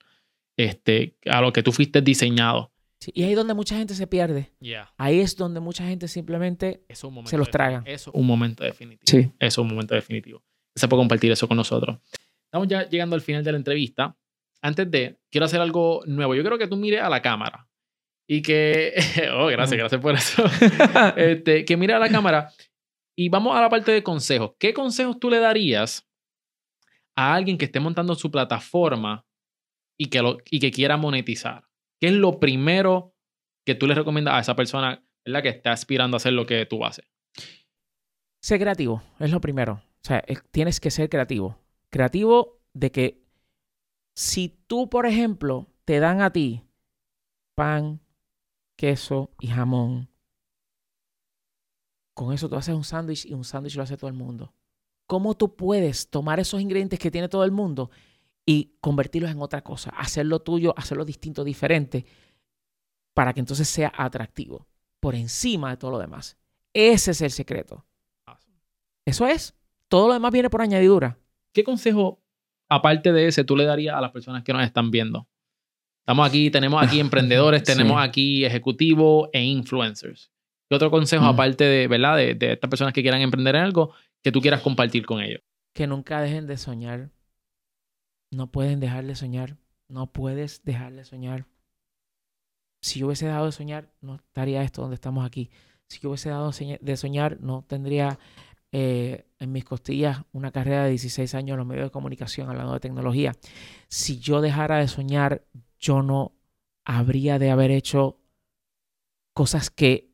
este, a lo que tú fuiste diseñado. Sí, y ahí es donde mucha gente se pierde. Yeah. Ahí es donde mucha gente simplemente Eso Se los tragan. Eso es un momento definitivo. Sí. Eso es un momento definitivo. Se puede compartir eso con nosotros. Estamos ya llegando al final de la entrevista. Antes de, quiero hacer algo nuevo. Yo quiero que tú mires a la cámara y que. Oh, gracias, gracias por eso. este, que mire a la cámara y vamos a la parte de consejos. ¿Qué consejos tú le darías a alguien que esté montando su plataforma y que, lo, y que quiera monetizar? ¿Qué es lo primero que tú le recomiendas a esa persona ¿verdad? que está aspirando a hacer lo que tú haces? Ser creativo es lo primero. O sea, es- tienes que ser creativo. Creativo de que si tú, por ejemplo, te dan a ti pan, queso y jamón, con eso tú haces un sándwich y un sándwich lo hace todo el mundo. ¿Cómo tú puedes tomar esos ingredientes que tiene todo el mundo y convertirlos en otra cosa? Hacerlo tuyo, hacerlo distinto, diferente, para que entonces sea atractivo por encima de todo lo demás. Ese es el secreto. Eso es. Todo lo demás viene por añadidura. ¿Qué consejo, aparte de ese, tú le darías a las personas que nos están viendo? Estamos aquí, tenemos aquí emprendedores, Sí. tenemos aquí ejecutivos e influencers. ¿Qué otro consejo, Mm. aparte de, ¿verdad? De, de estas personas que quieran emprender en algo, que tú quieras compartir con ellos? Que nunca dejen de soñar. No pueden dejar de soñar. No puedes dejar de soñar. Si yo hubiese dejado de soñar, no estaría esto donde estamos aquí. Si yo hubiese dado de soñar, no tendría eh, en mis costillas una carrera de 16 años en los medios de comunicación hablando de tecnología. Si yo dejara de soñar, yo no habría de haber hecho cosas que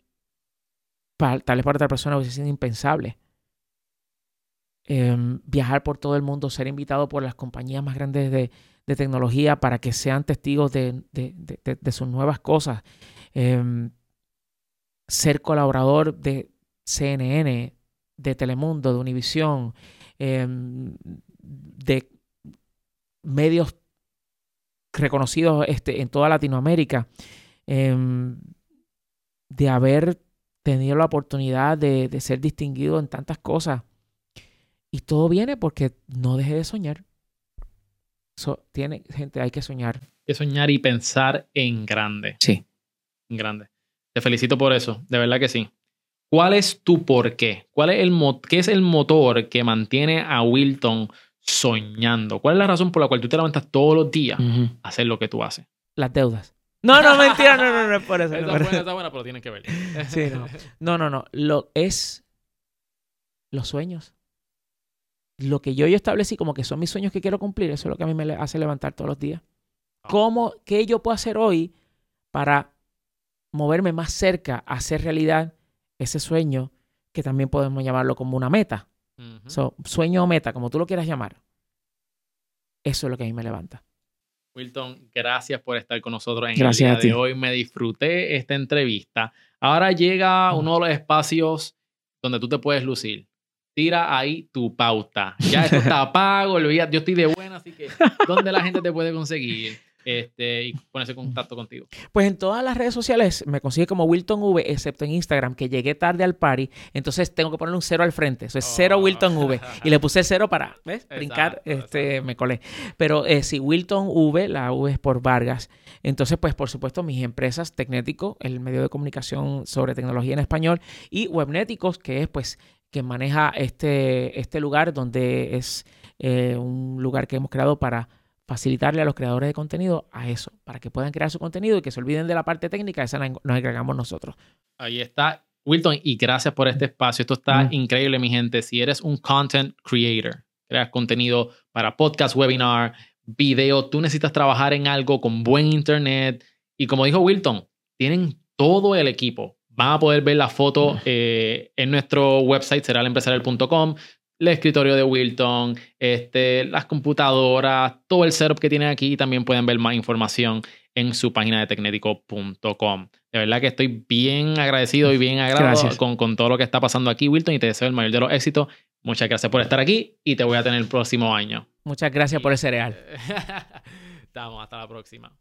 pa- tal vez para otra persona hubiese sido impensable. Em, viajar por todo el mundo, ser invitado por las compañías más grandes de, tecnología para que sean testigos de- de- de sus nuevas cosas. Em, ser colaborador de CNN, de Telemundo, de Univisión, em, de medios reconocidos este, en toda Latinoamérica, em, de haber tenido la oportunidad de, de ser distinguido en tantas cosas. Y todo viene porque no dejé de soñar. So, tiene, gente, hay que soñar. Hay que soñar y pensar en grande. Sí. En grande. Te felicito por eso, de verdad que sí. ¿Cuál es tu por qué? ¿Cuál es el mo- ¿Qué es el motor que mantiene a Wilton soñando? ¿Cuál es la razón por la cual tú te levantas todos los días a hacer lo que tú haces? Las deudas. No, no, mentira, no, no, no es por eso. Esa no, buena, eso. esa es buena, pero tienes que ver. Sí, no. No, no, no. Lo es los sueños. Lo que yo, yo establecí como que son mis sueños que quiero cumplir, eso es lo que a mí me hace levantar todos los días. ¿Cómo, qué yo puedo hacer hoy para moverme más cerca a hacer realidad ese sueño que también podemos llamarlo como una meta? So, sueño o meta, como tú lo quieras llamar. Eso es lo que a mí me levanta. Wilton, gracias por estar con nosotros en Gracias el a día ti. de hoy. Me disfruté esta entrevista. Ahora llega uno de los espacios donde tú te puedes lucir. Tira ahí tu pauta. Ya esto está pago, yo estoy de buena, así que ¿dónde la gente te puede conseguir? Este, y ponerse en contacto contigo? Pues en todas las redes sociales me consigue como Wilton V, excepto en Instagram, que llegué tarde al party, entonces tengo que ponerle un cero al frente. Eso es cero Oh. Wilton V. Y le puse cero para, ¿ves? Brincar, este, exacto. me colé. Pero eh, sí, Wilton V, la V es por Vargas. Entonces, pues por supuesto, mis empresas, Tecnético, el medio de comunicación sobre tecnología en español, y Webnéticos, que es pues que maneja este, este lugar donde es eh, un lugar que hemos creado para facilitarle a los creadores de contenido a eso, para que puedan crear su contenido y que se olviden de la parte técnica, esa nos encargamos nosotros. Ahí está. Wilton, y gracias por este espacio. Esto está Mm. increíble, mi gente. Si eres un content creator, creas contenido para podcast, webinar, video, tú necesitas trabajar en algo con buen internet. Y como dijo Wilton, tienen todo el equipo. Van a poder ver la foto eh, en nuestro website, será empresarial.com, el escritorio de Wilton, este, las computadoras, todo el setup que tienen aquí. Y también pueden ver más información en su página de tecnético.com. De verdad que estoy bien agradecido y bien Gracias. con, con todo lo que está pasando aquí, Wilton, y te deseo el mayor de los éxitos. Muchas gracias por estar aquí y te voy a tener el próximo año. Muchas gracias por el cereal. Estamos, hasta la próxima.